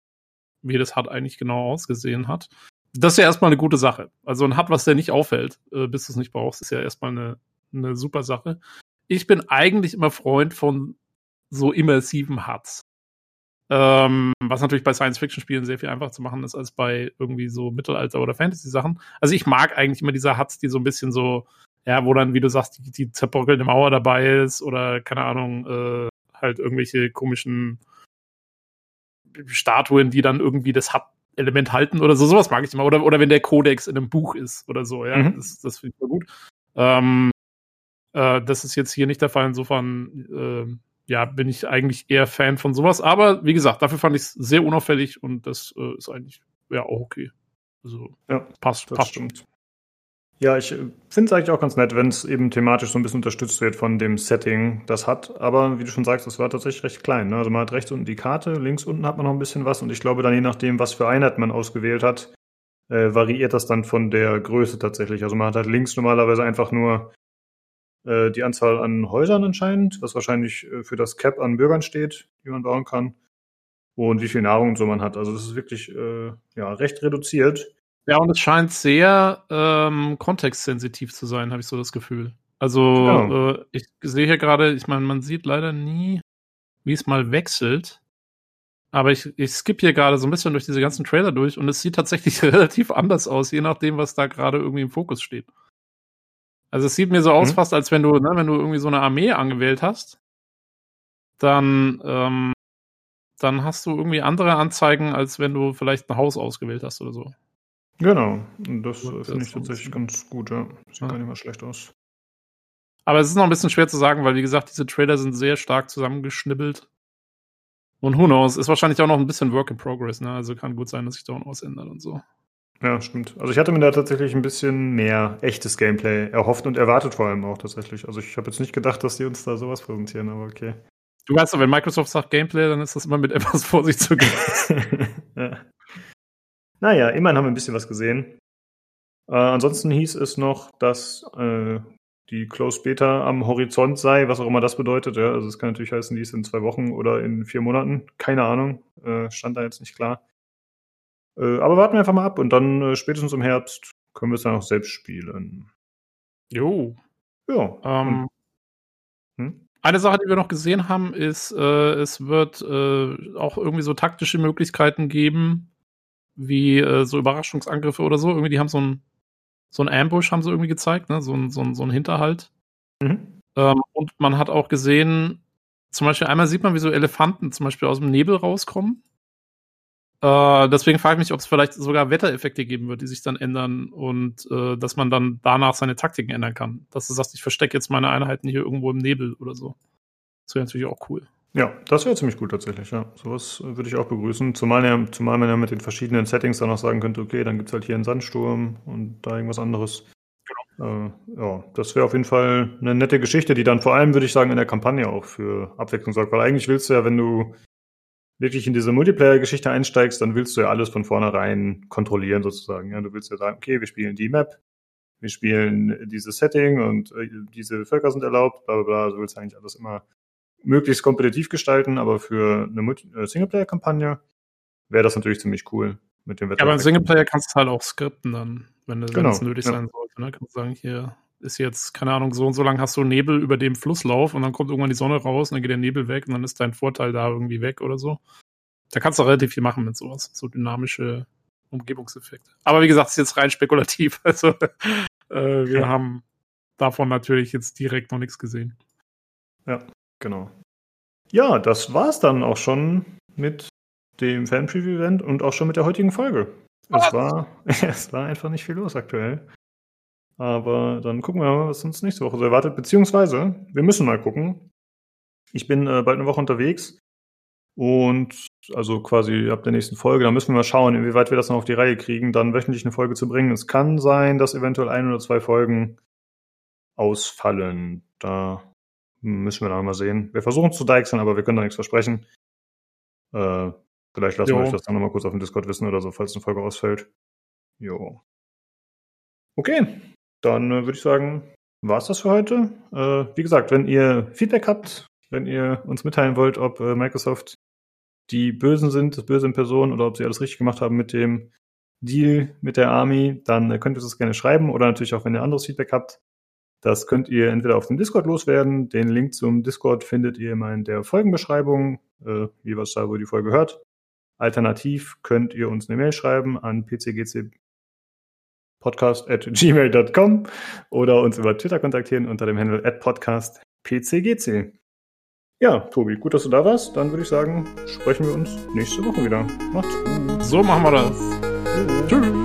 wie das HUD eigentlich genau ausgesehen hat. Das ist ja erstmal eine gute Sache. Also ein HUD, was der nicht auffällt, äh, bis du es nicht brauchst, ist ja erstmal eine, eine super Sache. Ich bin eigentlich immer Freund von so immersiven HUDs. Ähm, was natürlich bei Science-Fiction-Spielen sehr viel einfacher zu machen ist als bei irgendwie so Mittelalter- oder Fantasy-Sachen. Also ich mag eigentlich immer diese HUDs, die so ein bisschen so, ja, wo dann, wie du sagst, die, die zerbröckelnde Mauer dabei ist oder, keine Ahnung, äh, halt irgendwelche komischen Statuen, die dann irgendwie das HUD-Element halten oder so. Sowas mag ich immer. Oder, oder wenn der Kodex in einem Buch ist oder so, ja. Mhm. Das, das finde ich mal gut. Ähm, äh, das ist jetzt hier nicht der Fall. Insofern, äh, ja, bin ich eigentlich eher Fan von sowas. Aber wie gesagt, dafür fand ich es sehr unauffällig und das äh, ist eigentlich ja auch okay. Also Ja, passt, passt. stimmt. Ja, ich finde es eigentlich auch ganz nett, wenn es eben thematisch so ein bisschen unterstützt wird von dem Setting, das hat. Aber wie du schon sagst, das war tatsächlich recht klein. Ne? Also man hat rechts unten die Karte, links unten hat man noch ein bisschen was und ich glaube dann je nachdem, was für Einheit man ausgewählt hat, äh, variiert das dann von der Größe tatsächlich. Also man hat halt links normalerweise einfach nur äh, die Anzahl an Häusern anscheinend, was wahrscheinlich äh, für das Cap an Bürgern steht, die man bauen kann. Und wie viel Nahrung und so man hat. Also das ist wirklich äh, ja, recht reduziert. Ja, und es scheint sehr ähm, kontextsensitiv zu sein, habe ich so das Gefühl. Also, Genau. äh, ich sehe hier gerade, ich meine, man sieht leider nie, wie es mal wechselt. Aber ich, ich skippe hier gerade so ein bisschen durch diese ganzen Trailer durch und es sieht tatsächlich relativ anders aus, je nachdem, was da gerade irgendwie im Fokus steht. Also es sieht mir so aus, Mhm. fast als wenn du, ne, wenn du irgendwie so eine Armee angewählt hast, dann, ähm, dann hast du irgendwie andere Anzeigen, als wenn du vielleicht ein Haus ausgewählt hast oder so. Genau. Das finde ich tatsächlich ganz gut, ja. Sieht Ja. gar nicht mal schlecht aus. Aber es ist noch ein bisschen schwer zu sagen, weil wie gesagt, diese Trailer sind sehr stark zusammengeschnibbelt. Und who knows, ist wahrscheinlich auch noch ein bisschen Work in Progress, ne? Also kann gut sein, dass sich da auch noch was ändert und so. Ja, stimmt. Also ich hatte mir da tatsächlich ein bisschen mehr echtes Gameplay erhofft und erwartet vor allem auch tatsächlich. Also ich habe jetzt nicht gedacht, dass die uns da sowas präsentieren, aber okay. Du weißt doch, wenn Microsoft sagt Gameplay, dann ist das immer mit etwas Vorsicht zu gehen. ja. Naja, immerhin haben wir ein bisschen was gesehen. Äh, ansonsten hieß es noch, dass äh, die Closed Beta am Horizont sei, was auch immer das bedeutet. Ja, also es kann natürlich heißen, die ist in zwei Wochen oder in vier Monaten. Keine Ahnung. Äh, stand da jetzt nicht klar. Äh, aber warten wir einfach mal ab und dann äh, spätestens im Herbst können wir es dann auch selbst spielen. Jo. Ja. Ähm, Hm? Eine Sache, die wir noch gesehen haben, ist, äh, es wird auch irgendwie so taktische Möglichkeiten geben, wie äh, so Überraschungsangriffe oder so. Irgendwie, die haben so ein, so ein Ambush, haben sie irgendwie gezeigt, ne? so, ein, so, ein, so ein Hinterhalt. Mhm. Ähm, und man hat auch gesehen, zum Beispiel einmal sieht man, wie so Elefanten zum Beispiel aus dem Nebel rauskommen. Äh, deswegen frage ich mich, ob es vielleicht sogar Wettereffekte geben wird, die sich dann ändern und äh, dass man dann danach seine Taktiken ändern kann. Dass du sagst, ich verstecke jetzt meine Einheiten hier irgendwo im Nebel oder so. Das wäre natürlich auch cool. Ja, das wäre ziemlich gut tatsächlich, ja. Sowas äh, würde ich auch begrüßen. Zumal, ja, zumal man ja mit den verschiedenen Settings dann auch sagen könnte, okay, dann gibt's halt hier einen Sandsturm und da irgendwas anderes. Genau. Äh, ja, das wäre auf jeden Fall eine nette Geschichte, die dann vor allem, würde ich sagen, in der Kampagne auch für Abwechslung sorgt. Weil eigentlich willst du ja, wenn du wirklich in diese Multiplayer-Geschichte einsteigst, dann willst du ja alles von vornherein kontrollieren sozusagen. Ja, du willst ja sagen, okay, wir spielen die Map, wir spielen dieses Setting und äh, diese Völker sind erlaubt, bla bla bla. Du willst eigentlich alles immer möglichst kompetitiv gestalten, aber für eine äh, Singleplayer-Kampagne wäre das natürlich ziemlich cool mit dem Ja, beim Wetter. Singleplayer kannst du halt auch skripten dann, wenn, wenn Genau, es nötig ja. sein sollte. Ne? Kannst du sagen, hier ist jetzt, keine Ahnung, so und so lang hast du Nebel über dem Flusslauf und dann kommt irgendwann die Sonne raus und dann geht der Nebel weg und dann ist dein Vorteil da irgendwie weg oder so. Da kannst du relativ viel machen mit sowas. So dynamische Umgebungseffekte. Aber wie gesagt, ist jetzt rein spekulativ. Also äh, wir Ja. haben davon natürlich jetzt direkt noch nichts gesehen. Genau. Ja, das war's dann auch schon mit dem Fan-Preview-Event und auch schon mit der heutigen Folge. Es war, es war einfach nicht viel los aktuell. Aber dann gucken wir mal, was uns nächste Woche so erwartet. Beziehungsweise, wir müssen mal gucken. Ich bin äh, bald eine Woche unterwegs. Und also quasi ab der nächsten Folge, da müssen wir mal schauen, inwieweit wir das noch auf die Reihe kriegen, dann wöchentlich eine Folge zu bringen. Es kann sein, dass eventuell ein oder zwei Folgen ausfallen. Da müssen wir dann mal sehen. Wir versuchen es zu deichseln, aber wir können da nichts versprechen. Äh, vielleicht lassen Jo. wir euch das dann nochmal kurz auf dem Discord wissen oder so, falls eine Folge ausfällt. Jo. Okay, dann äh, würde ich sagen, war's das für heute. Äh, wie gesagt, wenn ihr Feedback habt, wenn ihr uns mitteilen wollt, ob äh, Microsoft die Bösen sind, das Böse in Person, oder ob sie alles richtig gemacht haben mit dem Deal mit der Army, dann äh, könnt ihr das gerne schreiben oder natürlich auch, wenn ihr anderes Feedback habt. Das könnt ihr entweder auf dem Discord loswerden. Den Link zum Discord findet ihr immer in der Folgenbeschreibung, äh, jeweils da, wo ihr die Folge hört. Alternativ könnt ihr uns eine Mail schreiben an pcgcpodcast.gmail.com oder uns über Twitter kontaktieren unter dem Handle at podcast pcgc. Ja, Tobi, gut, dass du da warst. Dann würde ich sagen, sprechen wir uns nächste Woche wieder. Macht's gut. So machen wir das. Tschüss.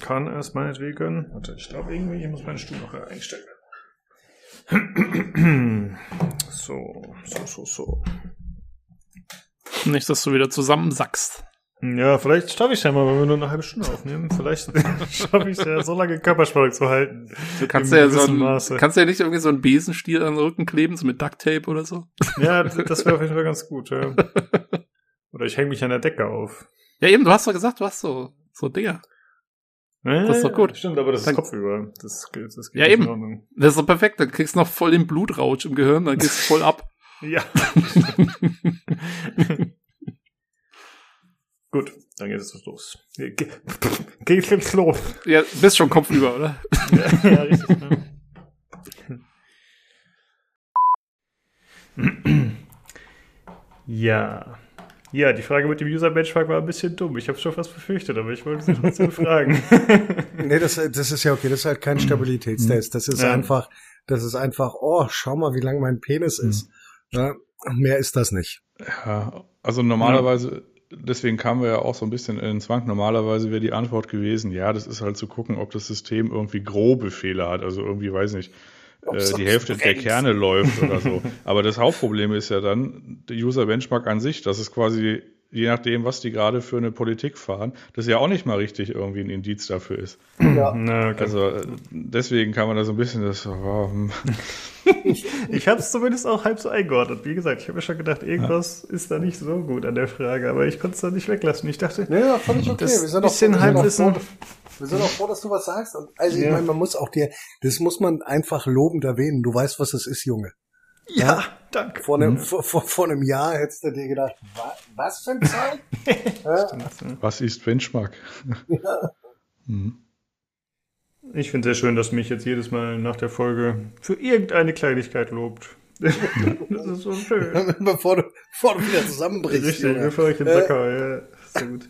Kann es meinetwegen. Warte, ich glaube irgendwie, ich muss meinen Stuhl noch einstellen. So, so, so, so. Nicht, dass du wieder zusammensackst. Ja, vielleicht schaffe ich ja mal, wenn wir nur eine halbe Stunde aufnehmen. Vielleicht schaffe ich ja so lange Körperspannung zu halten. Du kannst ja so ein, Maße. kannst ja nicht irgendwie so einen Besenstiel an den Rücken kleben, so mit Duct Tape oder so. Ja, das wäre auf jeden Fall ganz gut, ja. Oder ich hänge mich an der Decke auf. Ja, eben, du hast doch gesagt, du hast so, so Dinger. Ja, Das ist doch gut. Stimmt, aber das Dann- ist kopfüber. Das, geht- das geht Ja, eben. in Ordnung. Das ist doch perfekt, dann kriegst du noch voll den Blutrausch im Gehirn, dann gehst du voll ab. Ja. Gut, dann geht es los. Ge geht jetzt los. Ja, bist schon kopfüber, oder? ja, ja, richtig. Ne? Ja. Ja, die Frage mit dem User-Benchmark war ein bisschen dumm. Ich habe schon fast befürchtet, aber ich wollte sie trotzdem fragen. Nee, das, das ist ja okay, das ist halt kein Stabilitätstest. Das ist Ja. einfach, das ist einfach, oh, schau mal, wie lang mein Penis ist. Ja, mehr ist das nicht. Ja, also normalerweise, deswegen kamen wir ja auch so ein bisschen in den Zwang. Normalerweise wäre die Antwort gewesen, ja, das ist halt zu gucken, ob das System irgendwie grobe Fehler hat. Also irgendwie, weiß nicht, äh, die Hälfte der. Kerne läuft oder so. Aber das Hauptproblem ist ja dann der User Benchmark an sich. Das ist quasi, je nachdem, was die gerade für eine Politik fahren, das ja auch nicht mal richtig irgendwie ein Indiz dafür ist. Ja. Na, okay. Also äh, deswegen kann man da so ein bisschen das, oh, hm. Ich habe es zumindest auch halb so eingeordnet. Wie gesagt, ich habe mir schon gedacht, irgendwas ist da nicht so gut an der Frage, aber ich konnte es da nicht weglassen. Ich dachte, Ja, ja, völlig okay. Das wir sind bisschen Halbwissen. Wir sind auch froh, dass du was sagst. Und Also ich Ja. meine, man muss auch dir, das muss man einfach lobend erwähnen. Du weißt, was es ist, Junge. ja, danke. Vor einem, vor, vor, vor einem Jahr hättest du dir gedacht, wa, was für ein Zeug? ja, was ist Benchmark? ja. Hm. Ich finde sehr schön, dass mich jetzt jedes Mal nach der Folge für irgendeine Kleinigkeit lobt. das ist so schön. bevor, du, bevor du wieder zusammenbrichst. Richtig, Junge. bevor ich den Äh, Sack haue. Ja, sehr gut.